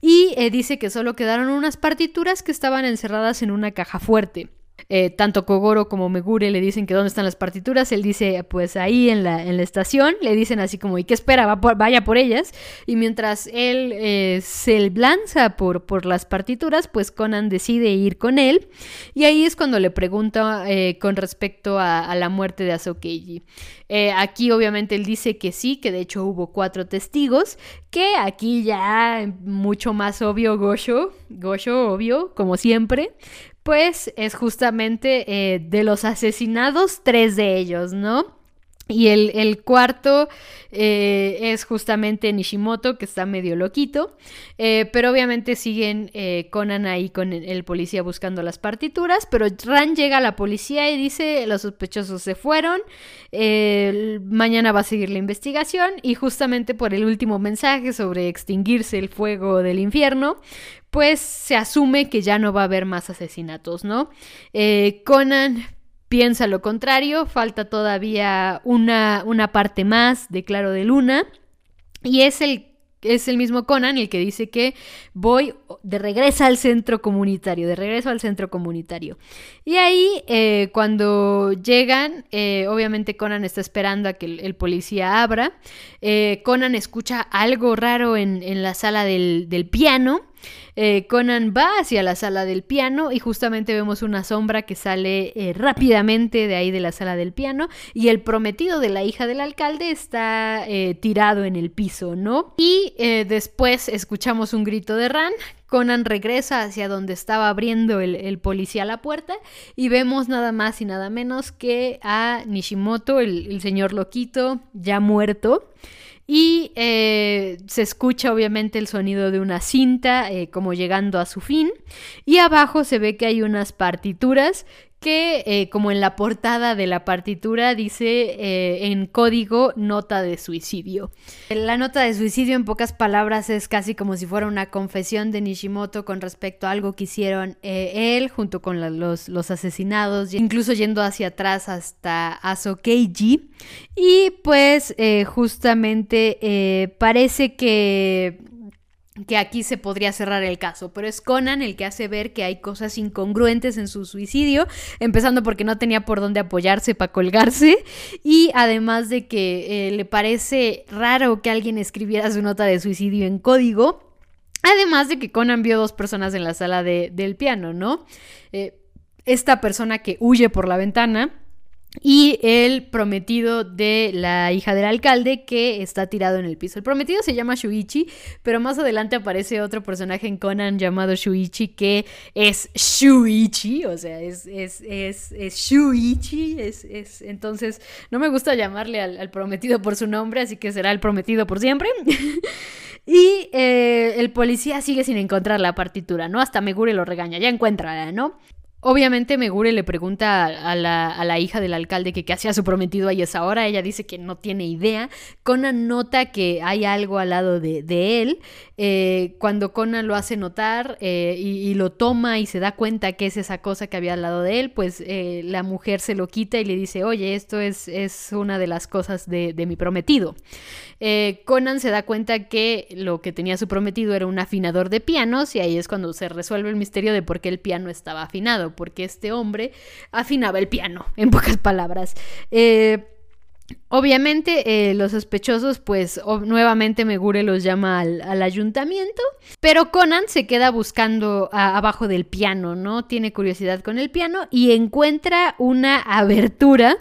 Y eh, dice que solo quedaron unas partituras que estaban encerradas en una caja fuerte. Eh, tanto Kogoro como Megure le dicen que dónde están las partituras. Él dice, pues ahí en la, en la estación. Le dicen así como, ¿y qué espera? vaya por ellas. Y mientras él eh, se lanza por, por las partituras, pues Conan decide ir con él. Y ahí es cuando le pregunta eh, con respecto a, la muerte de Asokeiji. aquí obviamente él dice que sí, que de hecho hubo cuatro testigos. Que aquí ya mucho más obvio Gosho. Gosho, obvio, como siempre pues es justamente eh, de los asesinados, tres de ellos, ¿no? Y el, cuarto eh, es justamente Nishimoto, que está medio loquito. Eh, pero obviamente siguen eh, Conan ahí con el policía buscando las partituras. Pero Ran llega a la policía y dice: Los sospechosos se fueron. mañana va a seguir la investigación. Y justamente por el último mensaje sobre extinguirse el fuego del infierno, pues se asume que ya no va a haber más asesinatos, ¿no? Conan piensa lo contrario, falta todavía una, una parte más de Claro de Luna y es el es el mismo Conan el que dice que voy de regreso al centro comunitario, de regreso al centro comunitario. Y ahí, eh, cuando llegan, eh, obviamente Conan está esperando a que el, policía abra. Eh, Conan escucha algo raro en, en la sala del, del piano eh, Conan va hacia la sala del piano y justamente vemos una sombra que sale eh, rápidamente de ahí de la sala del piano y el prometido de la hija del alcalde está eh, tirado en el piso, ¿no? Y después escuchamos un grito de Ran Conan regresa hacia donde estaba abriendo el, policía la puerta y vemos nada más y nada menos que a Nishimoto, el señor loquito, ya muerto. Y eh, se escucha obviamente el sonido de una cinta eh, como llegando a su fin. Y abajo se ve que hay unas partituras que eh, como en la portada de la partitura dice eh, en código nota de suicidio. La nota de suicidio en pocas palabras es casi como si fuera una confesión de Nishimoto con respecto a algo que hicieron eh, él junto con los, los, asesinados, incluso yendo hacia atrás hasta Asokeiji. Y pues justamente parece que que aquí se podría cerrar el caso, pero es Conan el que hace ver que hay cosas incongruentes en su suicidio, empezando porque no tenía por dónde apoyarse para colgarse y además de que eh, le parece raro que alguien escribiera su nota de suicidio en código, además de que Conan vio dos personas en la sala del piano, ¿no? Eh, esta persona que huye por la ventana y el prometido de la hija del alcalde que está tirado en el piso. El prometido se llama Shuichi, pero más adelante aparece otro personaje en Conan llamado Shuichi que es Shuichi, o sea, es, es, es, es Shuichi, es, es, entonces no me gusta llamarle al, prometido por su nombre, así que será el prometido por siempre. (laughs) y eh, el policía sigue sin encontrar la partitura, ¿no? Hasta Megure lo regaña, ya encuentra, ¿no? Obviamente Megure le pregunta a la, hija del alcalde que qué hacía su prometido ahí esa hora. Ella dice que no tiene idea. Conan nota que hay algo al lado de, él. Eh, cuando Conan lo hace notar eh, y, lo toma y se da cuenta que es esa cosa que había al lado de él, pues eh, la mujer se lo quita y le dice, oye, esto es, es una de las cosas de, de mi prometido. Conan se da cuenta que lo que tenía su prometido era un afinador de pianos y ahí es cuando se resuelve el misterio de por qué el piano estaba afinado porque este hombre afinaba el piano, en pocas palabras. Eh, Obviamente eh, los sospechosos pues nuevamente Megure los llama al, ayuntamiento, pero Conan se queda buscando abajo del piano, ¿no? Tiene curiosidad con el piano y encuentra una abertura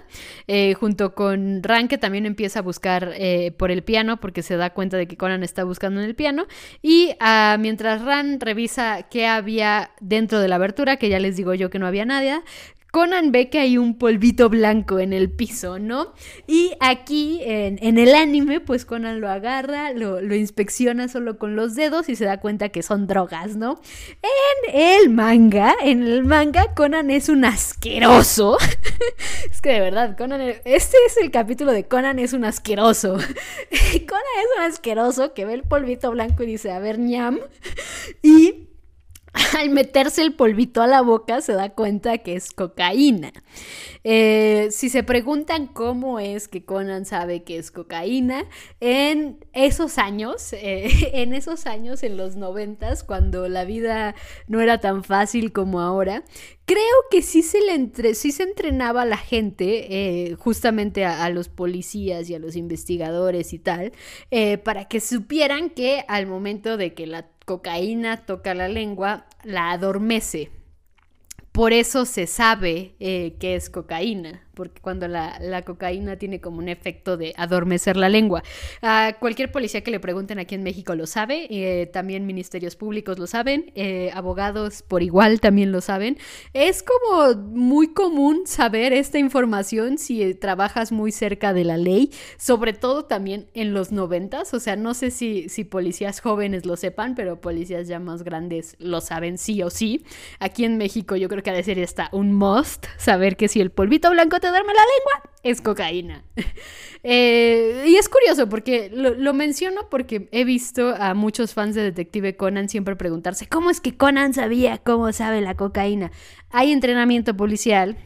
eh, junto con Ran que también empieza a buscar por el piano porque se da cuenta de que Conan está buscando en el piano y ah, mientras Ran revisa qué había dentro de la abertura, que ya les digo yo que no había nada, Conan ve que hay un polvito blanco en el piso, ¿no? Y aquí en, el anime, pues Conan lo agarra, lo, inspecciona solo con los dedos y se da cuenta que son drogas, ¿no? En el manga, en el manga, Conan es un asqueroso. (laughs) es que de verdad, Conan, este es el capítulo de Conan es un asqueroso. (laughs) Conan es un asqueroso que ve el polvito blanco y dice, a ver, ñam. (laughs) Y (laughs) al meterse el polvito a la boca se da cuenta que es cocaína. Eh, si se preguntan cómo es que Conan sabe que es cocaína, en esos años, (laughs) eh, en esos años, en los noventas, cuando la vida no era tan fácil como ahora, creo que sí se, le entre, sí se entrenaba a la gente, eh, justamente a, los policías y a los investigadores y tal, para que supieran que al momento de que la cocaína toca la lengua, la adormece. Por eso se sabe eh, que es cocaína, porque cuando la, cocaína tiene como un efecto de adormecer la lengua. A cualquier policía que le pregunten aquí en México lo sabe, eh, también ministerios públicos lo saben, eh, abogados por igual también lo saben. Es como muy común saber esta información si trabajas muy cerca de la ley, sobre todo también en los noventas, o sea, no sé si, si policías jóvenes lo sepan, pero policías ya más grandes lo saben sí o sí. Aquí en México yo creo que ha de ser esta un must saber que si el polvito blanco te duerme la lengua, es cocaína. (laughs) Eh, y es curioso porque lo, menciono porque he visto a muchos fans de Detective Conan siempre preguntarse, ¿cómo es que Conan sabía cómo sabe la cocaína? Hay entrenamiento policial.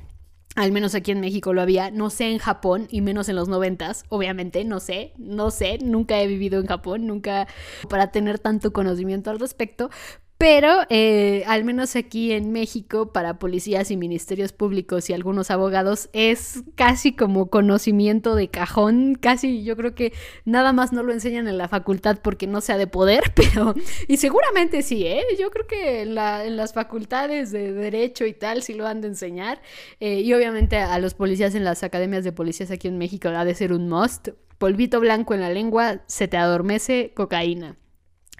Al menos aquí en México lo había, no sé en Japón y menos en los noventas, obviamente, no sé, no sé, nunca he vivido en Japón, nunca para tener tanto conocimiento al respecto, pero eh, al menos aquí en México, para policías y ministerios públicos y algunos abogados, es casi como conocimiento de cajón, casi yo creo que nada más no lo enseñan en la facultad porque no sea de poder, (laughs) pero... Y seguramente sí, ¿eh? Yo creo que en, las facultades de derecho y tal sí lo han de enseñar. Eh, y obviamente a los policías en las academias de policías aquí en México ha de ser un must. Polvito blanco en la lengua, se te adormece cocaína.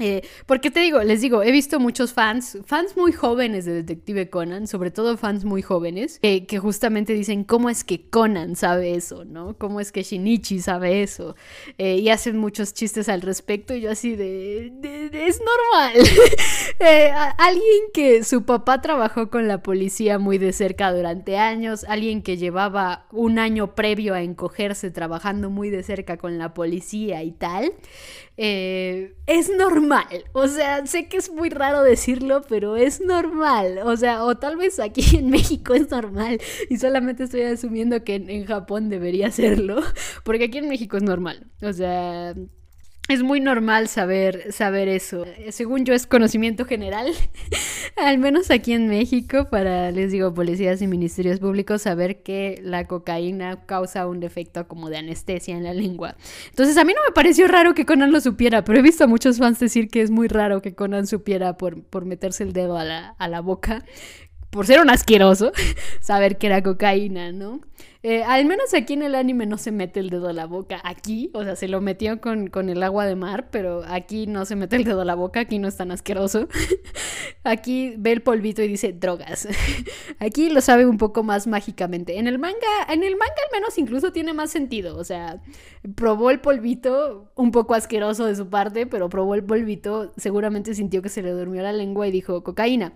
Eh, porque te digo, les digo, he visto muchos fans, fans muy jóvenes de Detective Conan, sobre todo fans muy jóvenes, que justamente dicen, ¿cómo es que Conan sabe eso? ¿No? ¿Cómo es que Shinichi sabe eso? Eh, y hacen muchos chistes al respecto y yo así de, es normal. (laughs) Eh, alguien que su papá trabajó con la policía muy de cerca durante años, alguien que llevaba un año previo a encogerse trabajando muy de cerca con la policía y tal, es normal o sea, sé que es muy raro decirlo, pero es normal. O sea, o tal vez aquí en México es normal y solamente estoy asumiendo que en, en Japón debería (laughs) serlo, porque aquí en México es normal. O sea, es muy normal saber, saber eso. Según yo es conocimiento general, (laughs) al menos aquí en México, para, les digo, policías y ministerios públicos, saber que la cocaína causa un defecto como de anestesia en la lengua. Entonces a mí no me pareció raro que Conan lo supiera, pero he visto a muchos fans decir que es muy raro que Conan supiera por, por meterse el dedo a la, a la boca por ser un asqueroso, (laughs) saber que era cocaína, ¿no? Eh, al menos aquí en el anime no se mete el dedo a la boca. Aquí, o sea, se lo metió con, con, el agua de mar, pero aquí no se mete el dedo a la boca, aquí no es tan asqueroso. (laughs) aquí ve el polvito y dice drogas. (laughs) aquí lo sabe un poco más mágicamente. En el manga, en el manga al menos incluso tiene más sentido. O sea, probó el polvito, un poco asqueroso de su parte, pero probó el polvito, seguramente sintió que se le durmió la lengua y dijo cocaína.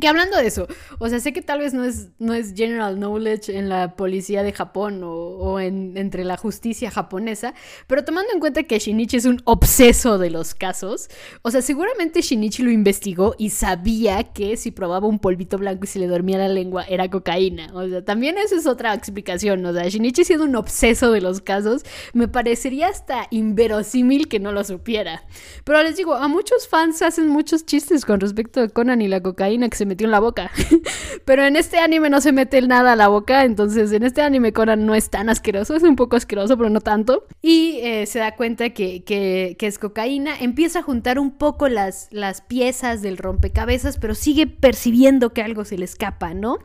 Que hablando de eso, o sea, sé que tal vez no es, no es general knowledge en la policía de Japón o, en, entre la justicia japonesa, pero tomando en cuenta que Shinichi es un obseso de los casos, o sea, seguramente Shinichi lo investigó y sabía que si probaba un polvito blanco y se le dormía la lengua era cocaína. O sea, también esa es otra explicación. O sea, Shinichi siendo un obseso de los casos, me parecería hasta inverosímil que no lo supiera. Pero les digo, a muchos fans hacen muchos chistes con respecto a Conan y la cocaína que se metió en la boca. (laughs) Pero en este anime no se mete nada a la boca, entonces en este anime Conan no es tan asqueroso, es un poco asqueroso, pero no tanto. Y eh, se da cuenta que, es cocaína, empieza a juntar un poco las, piezas del rompecabezas, pero sigue percibiendo que algo se le escapa, ¿no?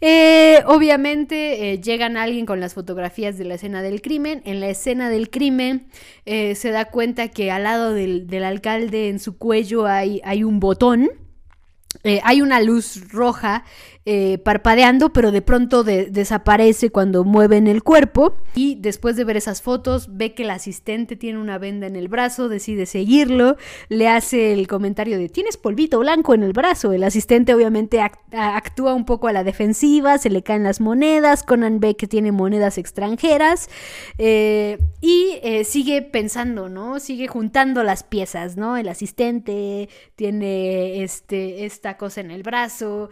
Eh, obviamente eh, llegan alguien con las fotografías de la escena del crimen. En la escena del crimen se da cuenta que al lado del, alcalde en su cuello hay un botón eh, hay una luz roja eh, parpadeando, pero de pronto desaparece cuando mueven el cuerpo. Y después de ver esas fotos, ve que el asistente tiene una venda en el brazo, decide seguirlo, le hace el comentario de tienes polvito blanco en el brazo. El asistente obviamente actúa un poco a la defensiva, se le caen las monedas, Conan ve que tiene monedas extranjeras eh, y eh, sigue pensando, ¿no? Sigue juntando las piezas, ¿no? El asistente tiene este, esta cosa en el brazo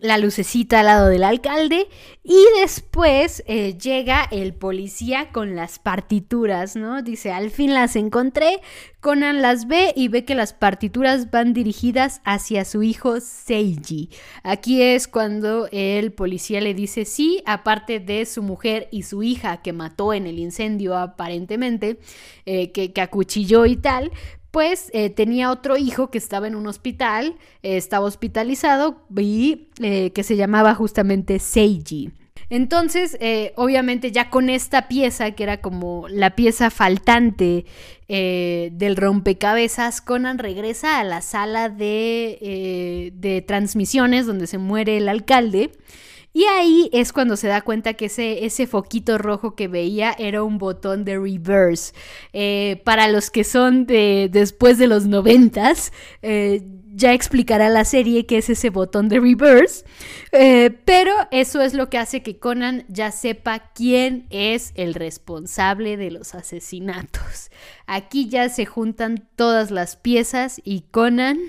la lucecita al lado del alcalde y después eh, llega el policía con las partituras, ¿no? Dice, al fin las encontré, Conan las ve y ve que las partituras van dirigidas hacia su hijo Seiji. Aquí es cuando el policía le dice sí, aparte de su mujer y su hija que mató en el incendio aparentemente, eh, que, que acuchilló y tal, pues eh, tenía otro hijo que estaba en un hospital, eh, estaba hospitalizado y eh, que se llamaba justamente Seiji. Entonces, obviamente ya con esta pieza, que era como la pieza faltante del rompecabezas, Conan regresa a la sala de, de transmisiones donde se muere el alcalde. Y ahí es cuando se da cuenta que ese, ese foquito rojo que veía era un botón de reverse. Eh, para los que son de después de los noventas, eh, ya explicará la serie qué es ese botón de reverse. Eh, pero eso es lo que hace que Conan ya sepa quién es el responsable de los asesinatos. Aquí ya se juntan todas las piezas y Conan...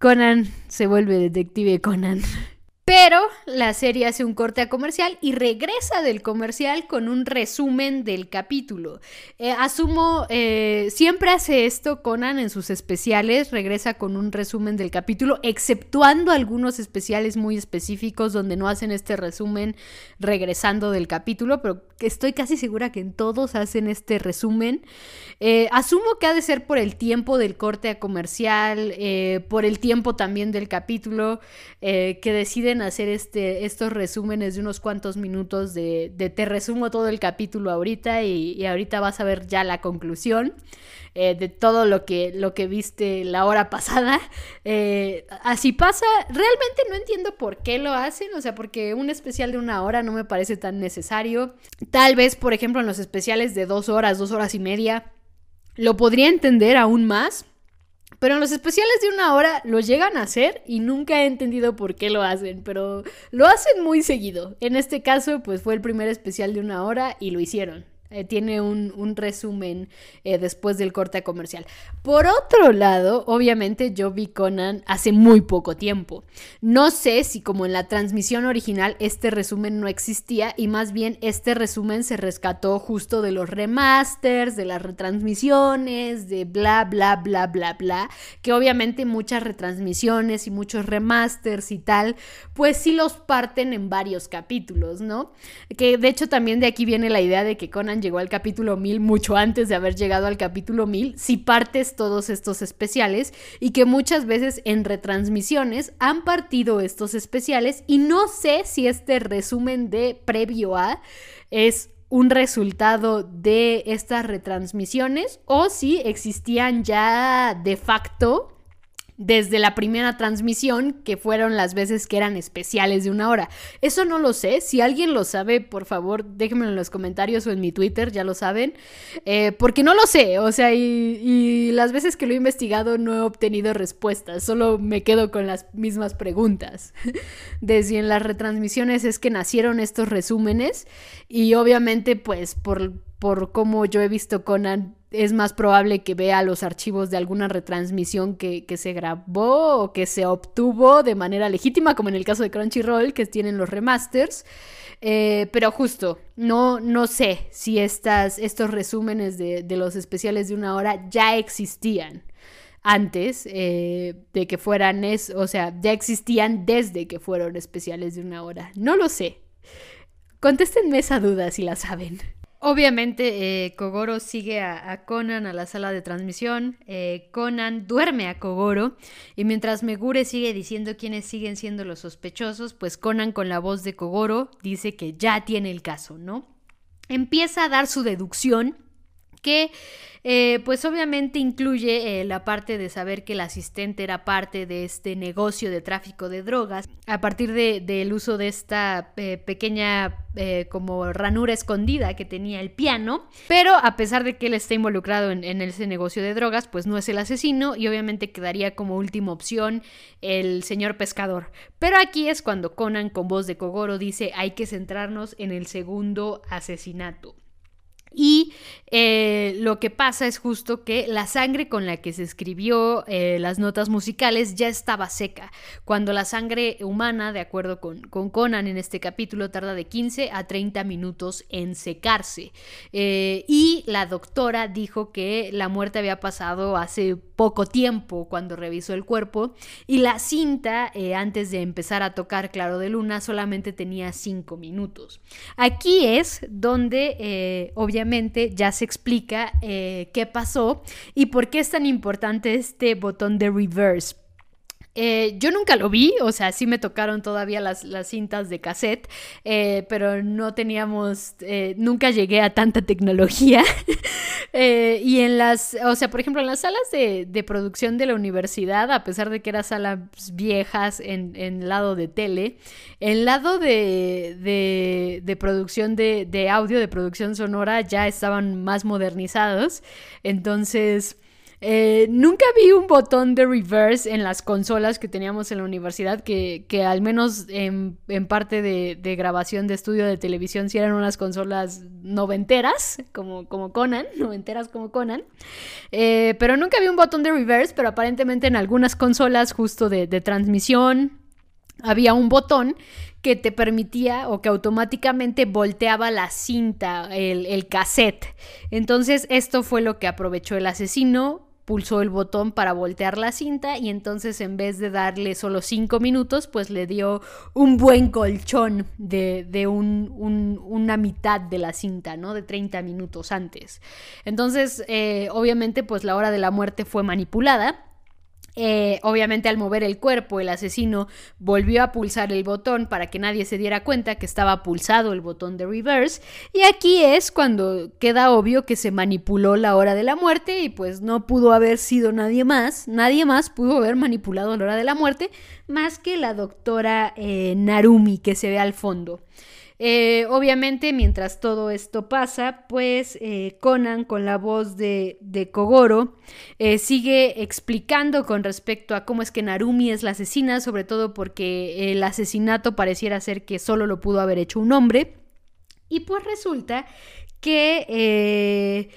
Conan se vuelve detective Conan. (laughs) Pero la serie hace un corte a comercial y regresa del comercial con un resumen del capítulo. Eh, asumo, eh, siempre hace esto Conan en sus especiales, regresa con un resumen del capítulo, exceptuando algunos especiales muy específicos donde no hacen este resumen regresando del capítulo, pero estoy casi segura que en todos hacen este resumen. Eh, asumo que ha de ser por el tiempo del corte a comercial, por el tiempo también del capítulo, que deciden hacer este, estos resúmenes de unos cuantos minutos de, te resumo todo el capítulo ahorita y, ahorita vas a ver ya la conclusión. Eh, de todo lo que, lo que viste la hora (laughs) pasada. Eh, así pasa. Realmente no entiendo por qué lo hacen. O sea, porque un especial de una hora no me parece tan necesario. Tal vez, por ejemplo, en los especiales de dos horas, dos horas y media, lo podría entender aún más. Pero en los especiales de una hora lo llegan a hacer y nunca he entendido por qué lo hacen, pero lo hacen muy seguido. En este caso, pues fue el primer especial de una hora y lo hicieron. Eh, tiene un, resumen eh, después del corte comercial. Por otro lado, obviamente yo vi Conan hace muy poco tiempo. No sé si como en la transmisión original este resumen no existía y más bien este resumen se rescató justo de los remasters, de las retransmisiones, de bla, bla, bla, bla, bla, que obviamente muchas retransmisiones y muchos remasters y tal, pues sí los parten en varios capítulos, ¿no? Que de hecho también de aquí viene la idea de que Conan llegó al capítulo 1000 mucho antes de haber llegado al capítulo 1000, si partes todos estos especiales y que muchas veces en retransmisiones han partido estos especiales y no sé si este resumen de previo a es un resultado de estas retransmisiones o si existían ya de facto desde la primera transmisión, que fueron las veces que eran especiales de una hora. Eso no lo sé. Si alguien lo sabe, por favor, déjenmelo en los comentarios o en mi Twitter, ya lo saben. Eh, porque no lo sé. O sea, y, las veces que lo he investigado no he obtenido respuestas. Solo me quedo con las mismas preguntas. (laughs) Desde en las retransmisiones es que nacieron estos resúmenes. Y obviamente, pues, por, por cómo yo he visto Conan es más probable que vea los archivos de alguna retransmisión que, se grabó o que se obtuvo de manera legítima, como en el caso de Crunchyroll, que tienen los remasters. Eh, pero justo, no, no sé si estas, estos resúmenes de, los especiales de una hora ya existían antes eh, de que fueran, es, o sea, ya existían desde que fueron especiales de una hora. No lo sé. Contéstenme esa duda si la saben. Obviamente, eh, Kogoro sigue a, Conan a la sala de transmisión. Eh, Conan duerme a Kogoro. Y mientras Megure sigue diciendo quiénes siguen siendo los sospechosos, pues Conan, con la voz de Kogoro, dice que ya tiene el caso, ¿no? Empieza a dar su deducción que eh, pues obviamente incluye eh, la parte de saber que el asistente era parte de este negocio de tráfico de drogas a partir del uso de esta eh, pequeña como ranura escondida que tenía el piano, pero a pesar de que él está involucrado en, en, ese negocio de drogas, pues no es el asesino y obviamente quedaría como última opción el señor pescador. Pero aquí es cuando Conan con voz de Kogoro dice hay que centrarnos en el segundo asesinato. Y eh, lo que pasa es justo que la sangre con la que se escribió eh, las notas musicales ya estaba seca, cuando la sangre humana, de acuerdo con, Conan en este capítulo, tarda de 15 a 30 minutos en secarse. Eh, y la doctora dijo que la muerte había pasado hace poco tiempo cuando revisó el cuerpo y la cinta, antes de empezar a tocar Claro de Luna, solamente tenía 5 minutos. Aquí es donde, obviamente, ya se explica eh, qué pasó y por qué es tan importante este botón de reverse. Eh, yo nunca lo vi, o sea, sí me tocaron todavía las, cintas de cassette, eh, pero no teníamos, eh, nunca llegué a tanta tecnología. (laughs) y en las, o sea, por ejemplo, en las salas de, producción de la universidad, a pesar de que eran salas viejas en, en lado de tele, el lado de, de, de producción de, de audio, de producción sonora, ya estaban más modernizados. Entonces... Eh, nunca vi un botón de reverse en las consolas que teníamos en la universidad, que, al menos en, parte de, grabación de estudio de televisión, si eran unas consolas noventeras, como, como Conan, (laughs) noventeras como Conan. Eh, pero nunca vi un botón de reverse, pero aparentemente en algunas consolas justo de, transmisión había un botón que te permitía o que automáticamente volteaba la cinta, el, el, cassette. Entonces esto fue lo que aprovechó el asesino pulsó el botón para voltear la cinta y entonces en vez de darle solo 5 minutos, pues le dio un buen colchón de, una mitad de la cinta, ¿no? De 30 minutos antes. Entonces, eh, obviamente, pues la hora de la muerte fue manipulada eh, obviamente al mover el cuerpo, el asesino volvió a pulsar el botón para que nadie se diera cuenta que estaba pulsado el botón de reverse. Y aquí es cuando queda obvio que se manipuló la hora de la muerte y pues no pudo haber sido nadie más. Nadie más pudo haber manipulado la hora de la muerte más que la doctora eh, Narumi que se ve al fondo. Eh, obviamente, mientras todo esto pasa, pues eh, Conan, con la voz de, Kogoro, eh, sigue explicando con respecto a cómo es que Narumi es la asesina, sobre todo porque el asesinato pareciera ser que solo lo pudo haber hecho un hombre. Y pues resulta que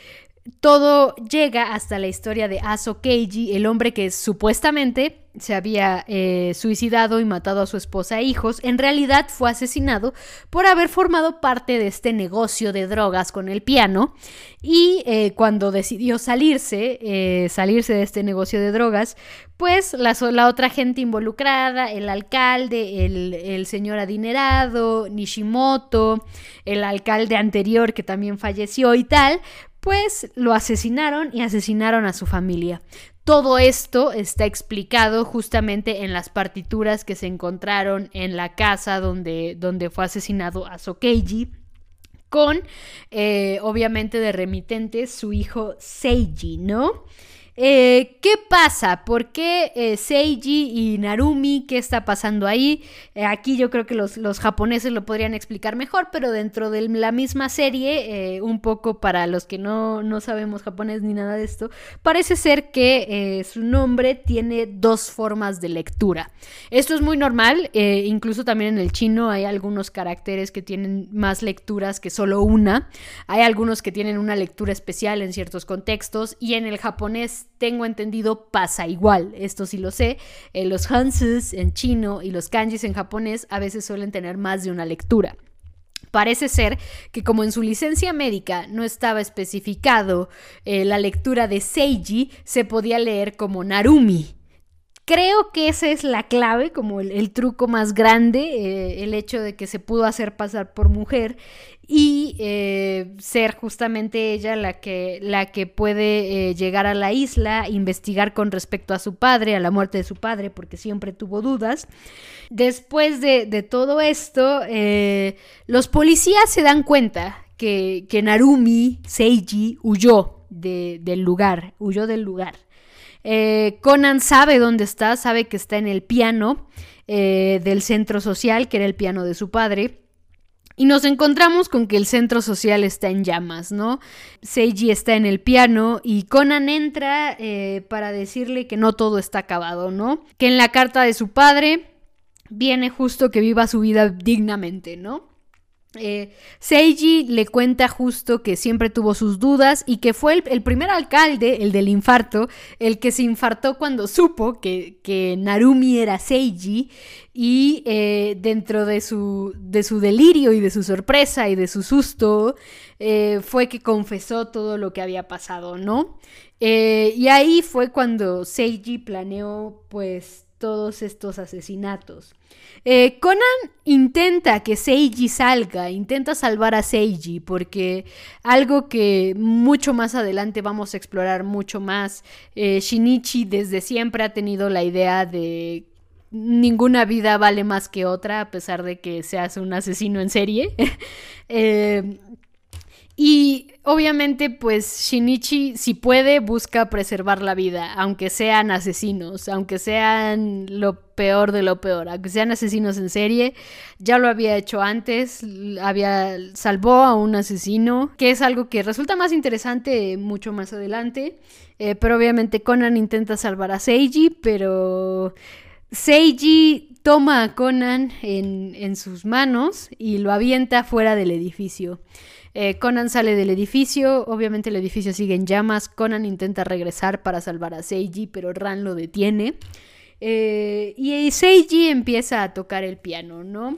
todo llega hasta la historia de Aso Keiji, el hombre que supuestamente se había eh, suicidado y matado a su esposa e hijos, en realidad fue asesinado por haber formado parte de este negocio de drogas con el piano y eh, cuando decidió salirse, eh, salirse de este negocio de drogas, pues la, otra gente involucrada, el alcalde, el señor adinerado, Nishimoto, el alcalde anterior que también falleció y tal, pues lo asesinaron y asesinaron a su familia. Todo esto está explicado justamente en las partituras que se encontraron en la casa donde, donde fue asesinado a Sokeiji con, eh, obviamente, de remitente su hijo Seiji, ¿no? Eh, ¿Qué pasa? ¿Por qué eh, Seiji y Narumi? ¿Qué está pasando ahí? Eh, aquí yo creo que los, japoneses lo podrían explicar mejor, pero dentro de la misma serie, un poco para los que no, no, sabemos japonés ni nada de esto, parece ser que su nombre tiene dos formas de lectura. Esto es muy normal, incluso también en el chino hay algunos caracteres que tienen más lecturas que solo una. Hay algunos que tienen una lectura especial en ciertos contextos y en el japonés tengo entendido pasa igual. Esto sí lo sé. Eh, los hansus en chino y los kanjis en japonés a veces suelen tener más de una lectura. Parece ser que como en su licencia médica no estaba especificado eh, la lectura de Seiji, se podía leer como Narumi. Creo que esa es la clave, como el, truco más grande, eh, el hecho de que se pudo hacer pasar por mujer y eh, ser justamente ella la que, la que puede eh, llegar a la isla, investigar con respecto a su padre, a la muerte de su padre, porque siempre tuvo dudas. Después de, todo esto, los policías se dan cuenta que, que Narumi Seiji huyó del lugar, huyó del lugar. Eh, Conan sabe dónde está, sabe que está en el piano eh, del centro social, que era el piano de su padre. Y nos encontramos con que el centro social está en llamas, ¿no? Seiji está en el piano y Conan entra eh, para decirle que no todo está acabado, ¿no? Que en la carta de su padre viene justo que viva su vida dignamente, ¿no? Eh, Seiji le cuenta justo que siempre tuvo sus dudas y que fue el, primer alcalde, el del infarto, el que se infartó cuando supo que, Narumi era Seiji y eh, dentro de su, de su, delirio y de su sorpresa y de su susto eh, fue que confesó todo lo que había pasado, ¿no? y ahí fue cuando Seiji planeó pues todos estos asesinatos. Eh, Conan intenta que Seiji salga, intenta salvar a Seiji, porque algo que mucho más adelante vamos a explorar mucho más, eh, Shinichi desde siempre ha tenido la idea de ninguna vida vale más que otra, a pesar de que seas un asesino en serie. (laughs) Eh, y obviamente, pues Shinichi, si puede, busca preservar la vida, aunque sean asesinos, aunque sean lo peor de lo peor, aunque sean asesinos en serie. Ya lo había hecho antes, había salvó a un asesino, que es algo que resulta más interesante mucho más adelante. Eh, pero obviamente Conan intenta salvar a Seiji, pero Seiji toma a Conan en, en sus manos y lo avienta fuera del edificio. Eh, Conan sale del edificio, obviamente el edificio sigue en llamas, Conan intenta regresar para salvar a Seiji, pero Ran lo detiene. Eh, y Seiji empieza a tocar el piano, ¿no?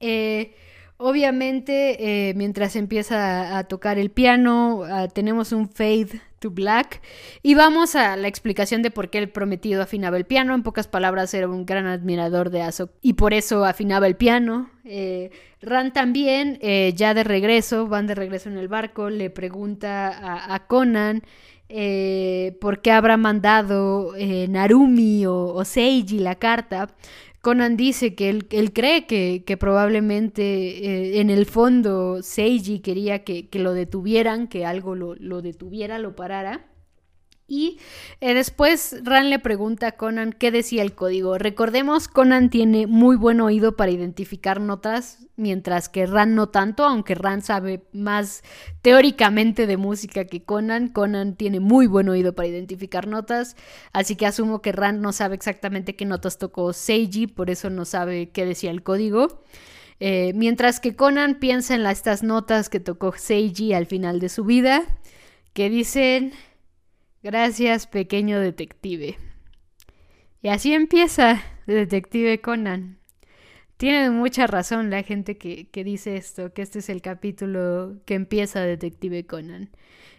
Eh, obviamente, mientras empieza a, tocar el piano, ah, tenemos un fade to Black. Y vamos a la explicación de por qué el prometido afinaba el piano. En pocas palabras, era un gran admirador de Azok y por eso afinaba el piano. Eh, Ran también, eh, ya de regreso, van de regreso en el barco, le pregunta a, Conan. Eh, por qué habrá mandado Narumi o, Seiji la carta. Conan dice que él, cree que, probablemente en el fondo Seiji quería que, lo detuvieran, que algo lo, lo, detuviera, lo parara. Y eh, después Ran le pregunta a Conan qué decía el código. Recordemos, Conan tiene muy buen oído para identificar notas, mientras que Ran no tanto, aunque Ran sabe más teóricamente de música que Conan. Conan tiene muy buen oído para identificar notas, así que asumo que Ran no sabe exactamente qué notas tocó Seiji, por eso no sabe qué decía el código. Eh, mientras que Conan piensa en estas notas que tocó Seiji al final de su vida, que dicen... Gracias, pequeño detective. Y así empieza Detective Conan. Tiene mucha razón la gente que, dice esto, que este es el capítulo que empieza Detective Conan.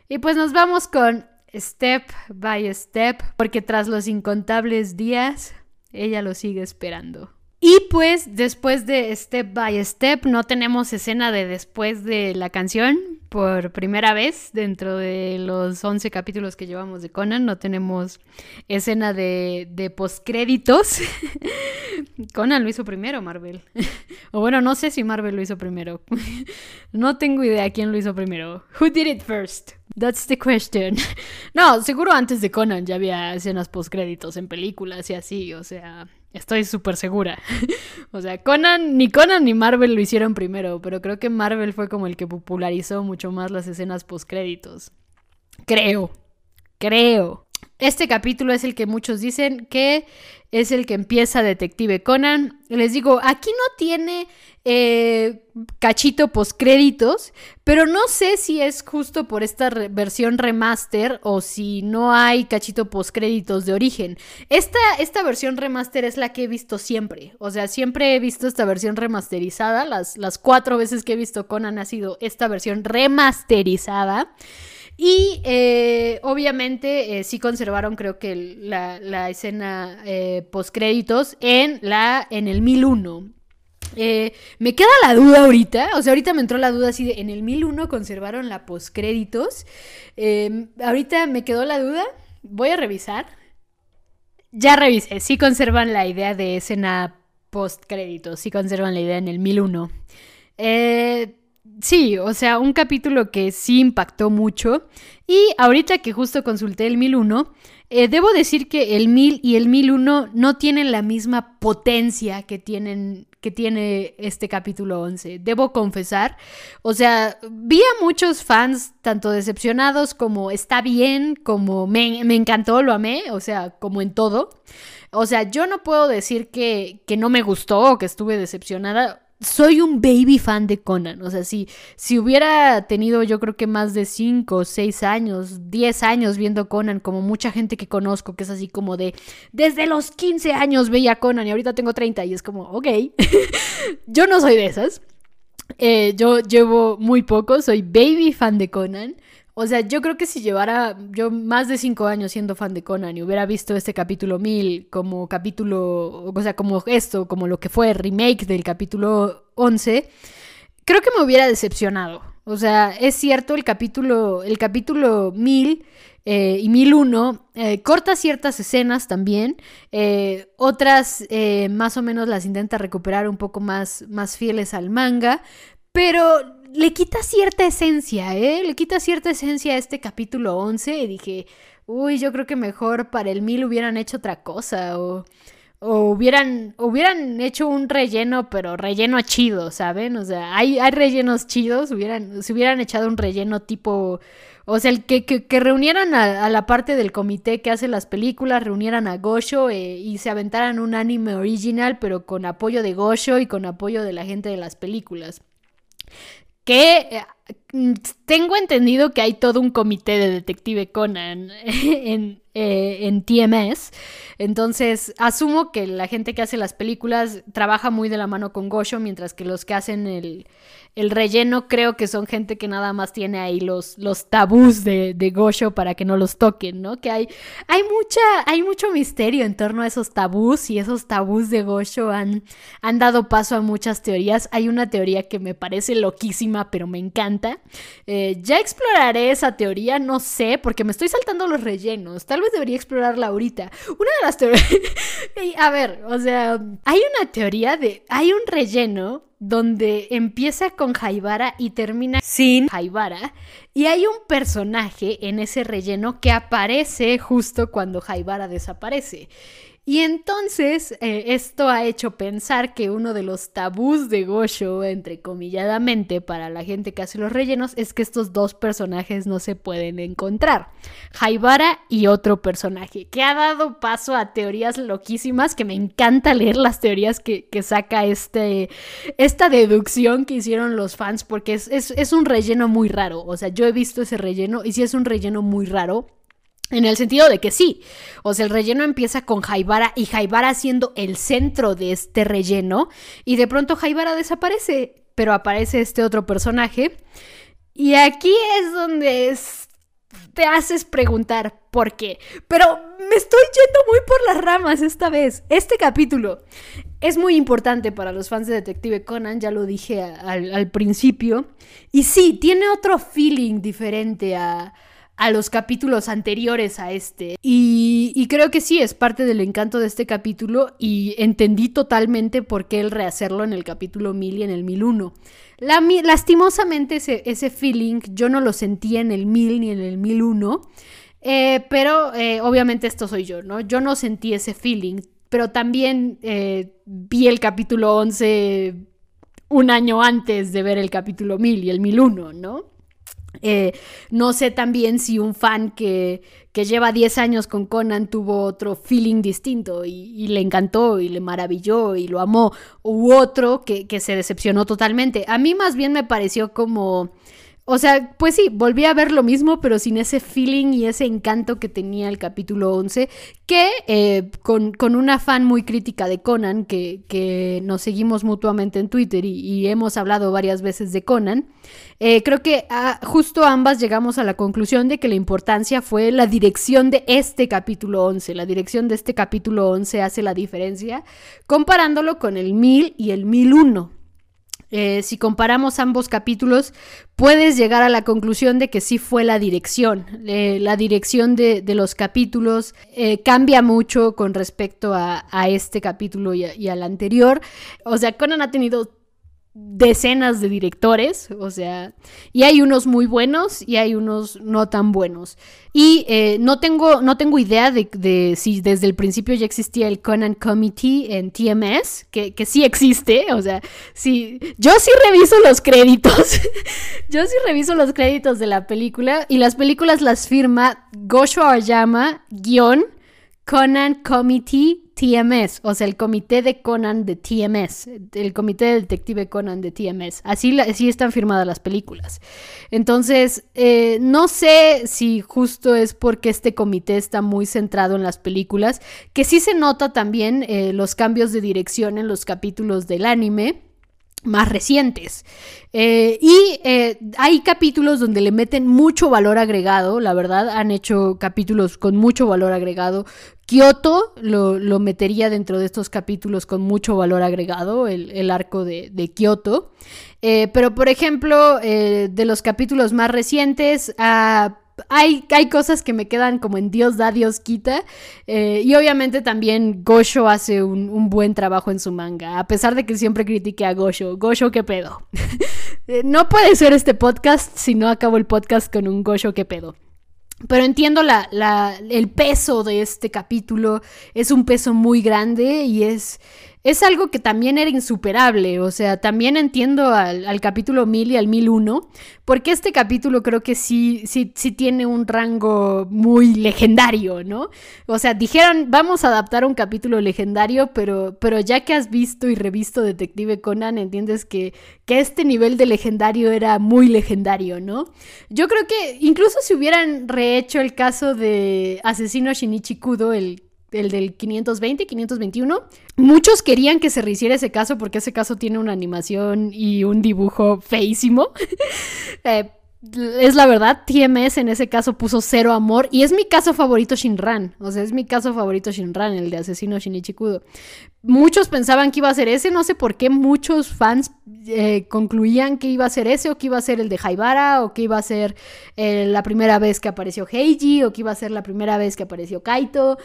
Y pues nos vamos con Step by Step, porque tras los incontables días, ella lo sigue esperando. Y pues después de Step by Step no tenemos escena de después de la canción por primera vez dentro de los 11 capítulos que llevamos de Conan. No tenemos escena de, de postcréditos. (laughs) Conan lo hizo primero, Marvel. (laughs) o bueno, no sé si Marvel lo hizo primero. (laughs) no tengo idea quién lo hizo primero. Who did it first? That's the question. no, seguro antes de Conan ya había escenas postcréditos en películas y así, o sea, Estoy súper segura. (laughs) o sea, Conan, ni Conan ni Marvel lo hicieron primero, pero creo que Marvel fue como el que popularizó mucho más las escenas postcréditos. Creo. Creo. Este capítulo es el que muchos dicen que es el que empieza Detective Conan. Les digo, aquí no tiene eh, cachito postcréditos, pero no sé si es justo por esta versión remaster o si no hay cachito postcréditos de origen. Esta, esta versión remaster es la que he visto siempre. O sea, siempre he visto esta versión remasterizada. Las, las cuatro veces que he visto Conan ha sido esta versión remasterizada. Y eh, obviamente eh, sí conservaron creo que la, escena eh, postcréditos en, la, en el 1001. me queda la duda ahorita, o sea, ahorita me entró la duda así de, en el 1001 conservaron la postcréditos. ahorita me quedó la duda, voy a revisar. Ya revisé, sí conservan la idea de escena postcréditos, sí conservan la idea en el 1001. Eh, Sí, o sea, un capítulo que sí impactó mucho. Y ahorita que justo consulté el 1001, eh, debo decir que el 1000 y el 1001 no tienen la misma potencia que tienen que tiene este capítulo 11. Debo confesar, o sea, vi a muchos fans tanto decepcionados como está bien, como me, me encantó, lo amé, o sea, como en todo. O sea, yo no puedo decir que, que no me gustó o que estuve decepcionada soy un baby fan de Conan. O sea, si, si hubiera tenido yo creo que más de 5, 6 años, 10 años viendo Conan, como mucha gente que conozco, que es así como de, desde los 15 años veía Conan y ahorita tengo 30 y es como, ok, (laughs) yo no soy de esas. Eh, yo llevo muy poco, soy baby fan de Conan. O sea, yo creo que si llevara yo más de cinco años siendo fan de Conan y hubiera visto este capítulo 1000 como capítulo, o sea, como esto, como lo que fue remake del capítulo 11, creo que me hubiera decepcionado. O sea, es cierto, el capítulo, el capítulo 1000 eh, y 1001 eh, corta ciertas escenas también, eh, otras más o menos las intenta recuperar un poco más, más fieles al manga, pero le quita cierta esencia, ¿eh? Le quita cierta esencia a este capítulo 11 y dije, uy, yo creo que mejor para el 1000 hubieran hecho otra cosa o, o hubieran, hubieran hecho un relleno, pero relleno chido, ¿saben? O sea, hay, hay rellenos chidos, hubieran, si hubieran echado un relleno tipo... O sea, el que, que, reunieran a, la parte del comité que hace las películas, reunieran a Gosho eh, y se aventaran un anime original, pero con apoyo de Gosho y con apoyo de la gente de las películas eh, tengo entendido que hay todo un comité de Detective Conan (laughs) en, eh, en TMS. Entonces, asumo que la gente que hace las películas trabaja muy de la mano con Gosho, mientras que los que hacen el, el relleno creo que son gente que nada más tiene ahí los, los tabús de, de Gosho para que no los toquen, ¿no? Que hay, hay, mucha, hay mucho misterio en torno a esos tabús y esos tabús de Gosho han, han dado paso a muchas teorías. Hay una teoría que me parece loquísima, pero me encanta. Eh, ya exploraré esa teoría, no sé, porque me estoy saltando los rellenos. Tal vez debería explorarla ahorita. Una de las teorías... (laughs) a ver, o sea, hay una teoría de... Hay un relleno donde empieza con Jaibara y termina sin Jaibara. Y hay un personaje en ese relleno que aparece justo cuando Jaibara desaparece. Y entonces eh, esto ha hecho pensar que uno de los tabús de Gosho, entrecomilladamente, para la gente que hace los rellenos, es que estos dos personajes no se pueden encontrar. Haibara y otro personaje, que ha dado paso a teorías loquísimas, que me encanta leer las teorías que, saca este, esta deducción que hicieron los fans, porque es, es un relleno muy raro. O sea, yo he visto ese relleno y sí es un relleno muy raro en el sentido de que sí, o sea, el relleno empieza con Jaibara y Jaibara siendo el centro de este relleno y de pronto Jaibara desaparece, pero aparece este otro personaje. Y aquí es donde te haces preguntar por qué. Pero me estoy yendo muy por las ramas esta vez. Este capítulo es muy importante para los fans de Detective Conan, ya lo dije al principio. Y sí, tiene otro feeling diferente a a los capítulos anteriores a este. Y, creo que sí, es parte del encanto de este capítulo y entendí totalmente por qué el rehacerlo en el capítulo 1000 y en el 1001. La, lastimosamente ese, ese feeling yo no lo sentía en el 1000 ni en el 1001. Eh, pero eh, obviamente esto soy yo, ¿no? Yo no sentí ese feeling, pero también eh, vi el capítulo 11 un año antes de ver el capítulo 1000 y el 1001, ¿no? Eh, no sé también si un fan que, que, lleva 10 años con Conan tuvo otro feeling distinto y, le encantó y le maravilló y lo amó, u otro que, que, se decepcionó totalmente. A mí más bien me pareció como o sea, pues sí, volví a ver lo mismo, pero sin ese feeling y ese encanto que tenía el capítulo 11, que eh, con, una fan muy crítica de Conan, que, nos seguimos mutuamente en Twitter y, hemos hablado varias veces de Conan, eh, creo que ah, justo ambas llegamos a la conclusión de que la importancia fue la dirección de este capítulo 11. La dirección de este capítulo 11 hace la diferencia comparándolo con el 1000 y el 1001. Eh, si comparamos ambos capítulos, puedes llegar a la conclusión de que sí fue la dirección. Eh, la dirección de, los capítulos eh, cambia mucho con respecto a, este capítulo y, y, al anterior. O sea, Conan ha tenido decenas de directores, o sea, y hay unos muy buenos y hay unos no tan buenos. Y eh, no, tengo, no tengo idea de, si desde el principio ya existía el Conan Committee en TMS, que, que sí existe, o sea, sí, yo sí reviso los créditos, (laughs) yo sí reviso los créditos de la película y las películas las firma Gosho Ayama, guion, Conan Committee TMS, o sea, el comité de Conan de TMS, el comité de detective Conan de TMS. Así, están firmadas las películas. Entonces, eh, no sé si justo es porque este comité está muy centrado en las películas, que sí se nota también eh, los cambios de dirección en los capítulos del anime. más recientes. Eh, y hay capítulos donde le meten mucho valor agregado, la verdad, han hecho capítulos con mucho valor agregado. Kyoto lo, metería dentro de estos capítulos con mucho valor agregado, el, arco de, de Kyoto. Eh, pero, por ejemplo, de los capítulos más recientes, a hay, hay cosas que me quedan como en Dios da, Dios quita. Eh, y obviamente también Gosho hace un, buen trabajo en su manga. A pesar de que siempre critique a Gosho. Gosho, ¿qué pedo? (laughs) Eh, no puede ser este podcast si no acabo el podcast con un Gosho, ¿qué pedo? Pero entiendo la, la, el peso de este capítulo. Es un peso muy grande y es es algo que también era insuperable, o sea, también entiendo al, capítulo 1000 y al 1001, porque este capítulo creo que sí, sí, sí tiene un rango muy legendario, ¿no? O sea, dijeron, vamos a adaptar un capítulo legendario, pero, pero ya que has visto y revisto Detective Conan, entiendes que, que este nivel de legendario era muy legendario, ¿no? Yo creo que incluso si hubieran rehecho el caso de Asesino Shinichi Kudo, el el del 520, 521. Muchos querían que se rehiciera ese caso porque ese caso tiene una animación y un dibujo feísimo. (laughs) Eh, es la verdad, TMS en ese caso puso cero amor y es mi caso favorito Shinran, o sea, es mi caso favorito Shinran, el de asesino Shinichi Kudo. Muchos pensaban que iba a ser ese, no sé por qué muchos fans eh, concluían que iba a ser ese o que iba a ser el de Haibara o que iba a ser eh, la primera vez que apareció Heiji o que iba a ser la primera vez que apareció Kaito.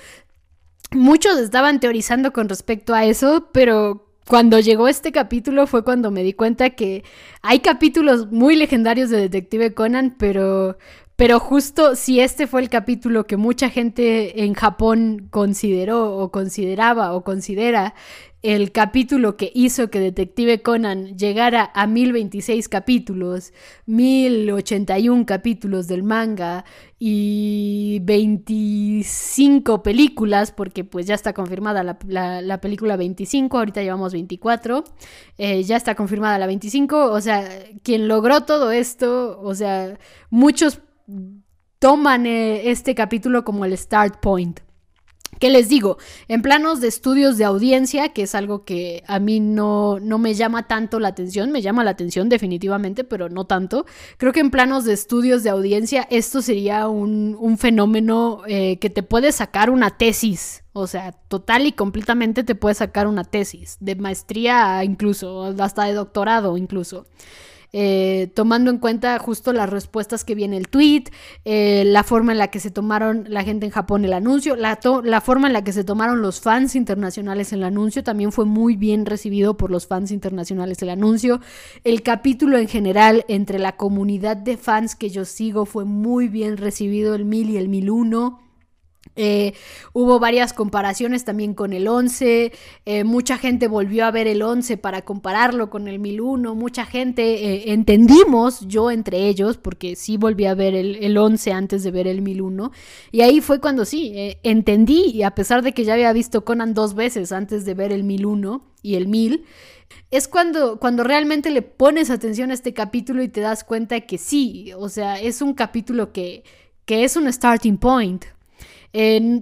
Muchos estaban teorizando con respecto a eso, pero cuando llegó este capítulo fue cuando me di cuenta que hay capítulos muy legendarios de Detective Conan, pero, pero justo si este fue el capítulo que mucha gente en Japón consideró o consideraba o considera el capítulo que hizo que Detective Conan llegara a 1026 capítulos, 1081 capítulos del manga y 25 películas, porque pues ya está confirmada la, película 25, ahorita llevamos 24, eh, ya está confirmada la 25, o sea, quien logró todo esto, o sea, muchos toman eh, este capítulo como el start point. ¿Qué les digo? En planos de estudios de audiencia, que es algo que a mí no, no, me llama tanto la atención, me llama la atención definitivamente, pero no tanto. Creo que en planos de estudios de audiencia esto sería un, un fenómeno eh, que te puede sacar una tesis. O sea, total y completamente te puede sacar una tesis, de maestría incluso, hasta de doctorado incluso. Eh, tomando en cuenta justo las respuestas que viene el tweet, eh, la forma en la que se tomaron la gente en Japón el anuncio, la, la forma en la que se tomaron los fans internacionales el anuncio, también fue muy bien recibido por los fans internacionales el anuncio. El capítulo en general entre la comunidad de fans que yo sigo fue muy bien recibido, el 1000 y el 1001. Eh, hubo varias comparaciones también con el 11, eh, mucha gente volvió a ver el 11 para compararlo con el 1001, mucha gente eh, entendimos, yo entre ellos, porque sí volví a ver el, el, 11 antes de ver el 1001, y ahí fue cuando sí, entendí, y a pesar de que ya había visto Conan dos veces antes de ver el 1001 y el 1000, es cuando, cuando realmente le pones atención a este capítulo y te das cuenta que sí, o sea, es un capítulo que, que es un starting point,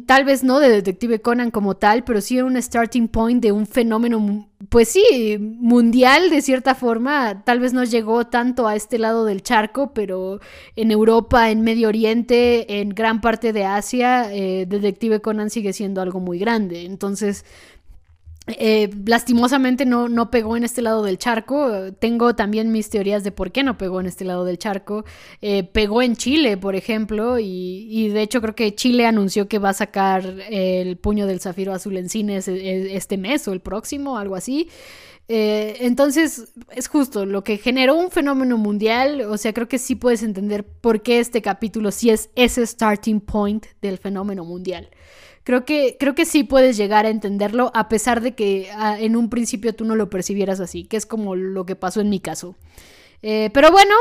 tal vez no de Detective Conan como tal, pero sí un starting point de un fenómeno, pues sí, mundial de cierta forma. Tal vez no llegó tanto a este lado del charco, pero en Europa, en Medio Oriente, en gran parte de Asia, eh, Detective Conan sigue siendo algo muy grande. Entonces, eh, lastimosamente no, no, pegó en este lado del charco. Tengo también mis teorías de por qué no pegó en este lado del charco. Eh, pegó en Chile, por ejemplo, y, de hecho creo que Chile anunció que va a sacar el puño del zafiro azul en cines e, este mes o el próximo, algo así. Eh, entonces, es justo lo que generó un fenómeno mundial. O sea, creo que sí puedes entender por qué este capítulo sí es ese starting point del fenómeno mundial. Creo que, creo que sí puedes llegar a entenderlo a pesar de que ah, en un principio tú no lo percibieras así, que es como lo que pasó en mi caso. Eh, pero bueno,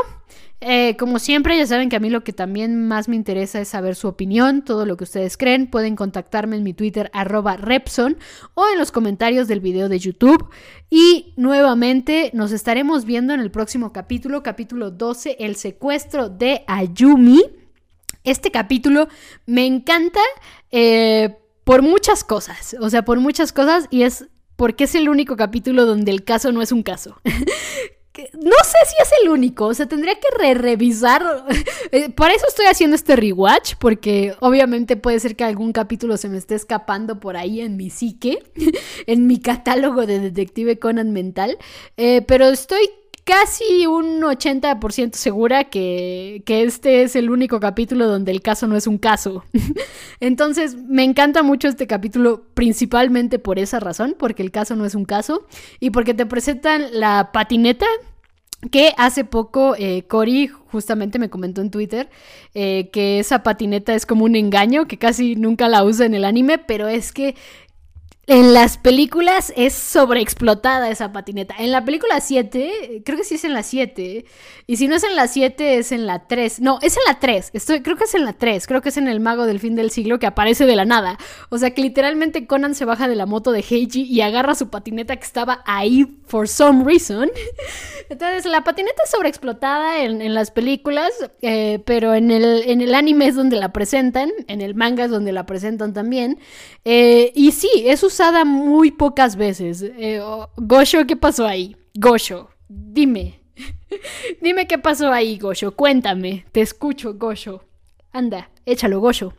eh, como siempre, ya saben que a mí lo que también más me interesa es saber su opinión, todo lo que ustedes creen. Pueden contactarme en mi Twitter arroba Repson o en los comentarios del video de YouTube. Y nuevamente nos estaremos viendo en el próximo capítulo, capítulo 12, el secuestro de Ayumi. Este capítulo me encanta eh, por muchas cosas, o sea, por muchas cosas y es porque es el único capítulo donde el caso no es un caso. (laughs) no sé si es el único, o sea, tendría que re revisar. (laughs) Eh, para eso estoy haciendo este rewatch, porque obviamente puede ser que algún capítulo se me esté escapando por ahí en mi psique, (laughs) en mi catálogo de Detective Conan mental, eh, pero estoy casi un 80% segura que, que, este es el único capítulo donde el caso no es un caso. (laughs) Entonces, me encanta mucho este capítulo principalmente por esa razón, porque el caso no es un caso y porque te presentan la patineta. Que hace poco eh, Cory justamente me comentó en Twitter eh, que esa patineta es como un engaño, que casi nunca la usa en el anime, pero es que en las películas es sobreexplotada esa patineta. En la película 7, creo que sí es en la 7. Y si no es en la 7, es en la 3. No, es en la 3. Estoy, creo que es en la 3. Creo que es en el mago del fin del siglo que aparece de la nada. O sea que literalmente Conan se baja de la moto de Heiji y agarra su patineta que estaba ahí for some reason. (laughs) Entonces la patineta es sobreexplotada en, en las películas, eh, pero en el, en el anime es donde la presentan. En el manga es donde la presentan también. Eh, y sí, es usada muy pocas veces. Eh, Gosho, ¿qué pasó ahí? Gosho, dime. (laughs) dime qué pasó ahí, Gosho. Cuéntame. Te escucho, Gosho. Anda, échalo, Gosho.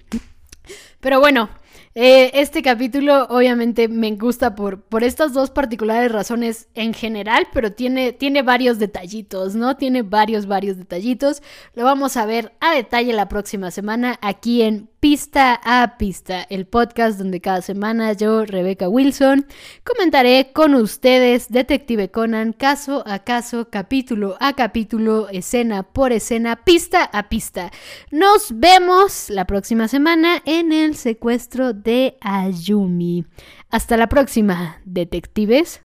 Pero bueno, eh, este capítulo obviamente me gusta por, por estas dos particulares razones en general, pero tiene, tiene varios detallitos, ¿no? Tiene varios, varios detallitos. Lo vamos a ver a detalle la próxima semana aquí en Pista a Pista, el podcast donde cada semana yo, Rebeca Wilson, comentaré con ustedes Detective Conan caso a caso, capítulo a capítulo, escena por escena, pista a pista. Nos vemos la próxima semana en el secuestro de Ayumi. Hasta la próxima, detectives.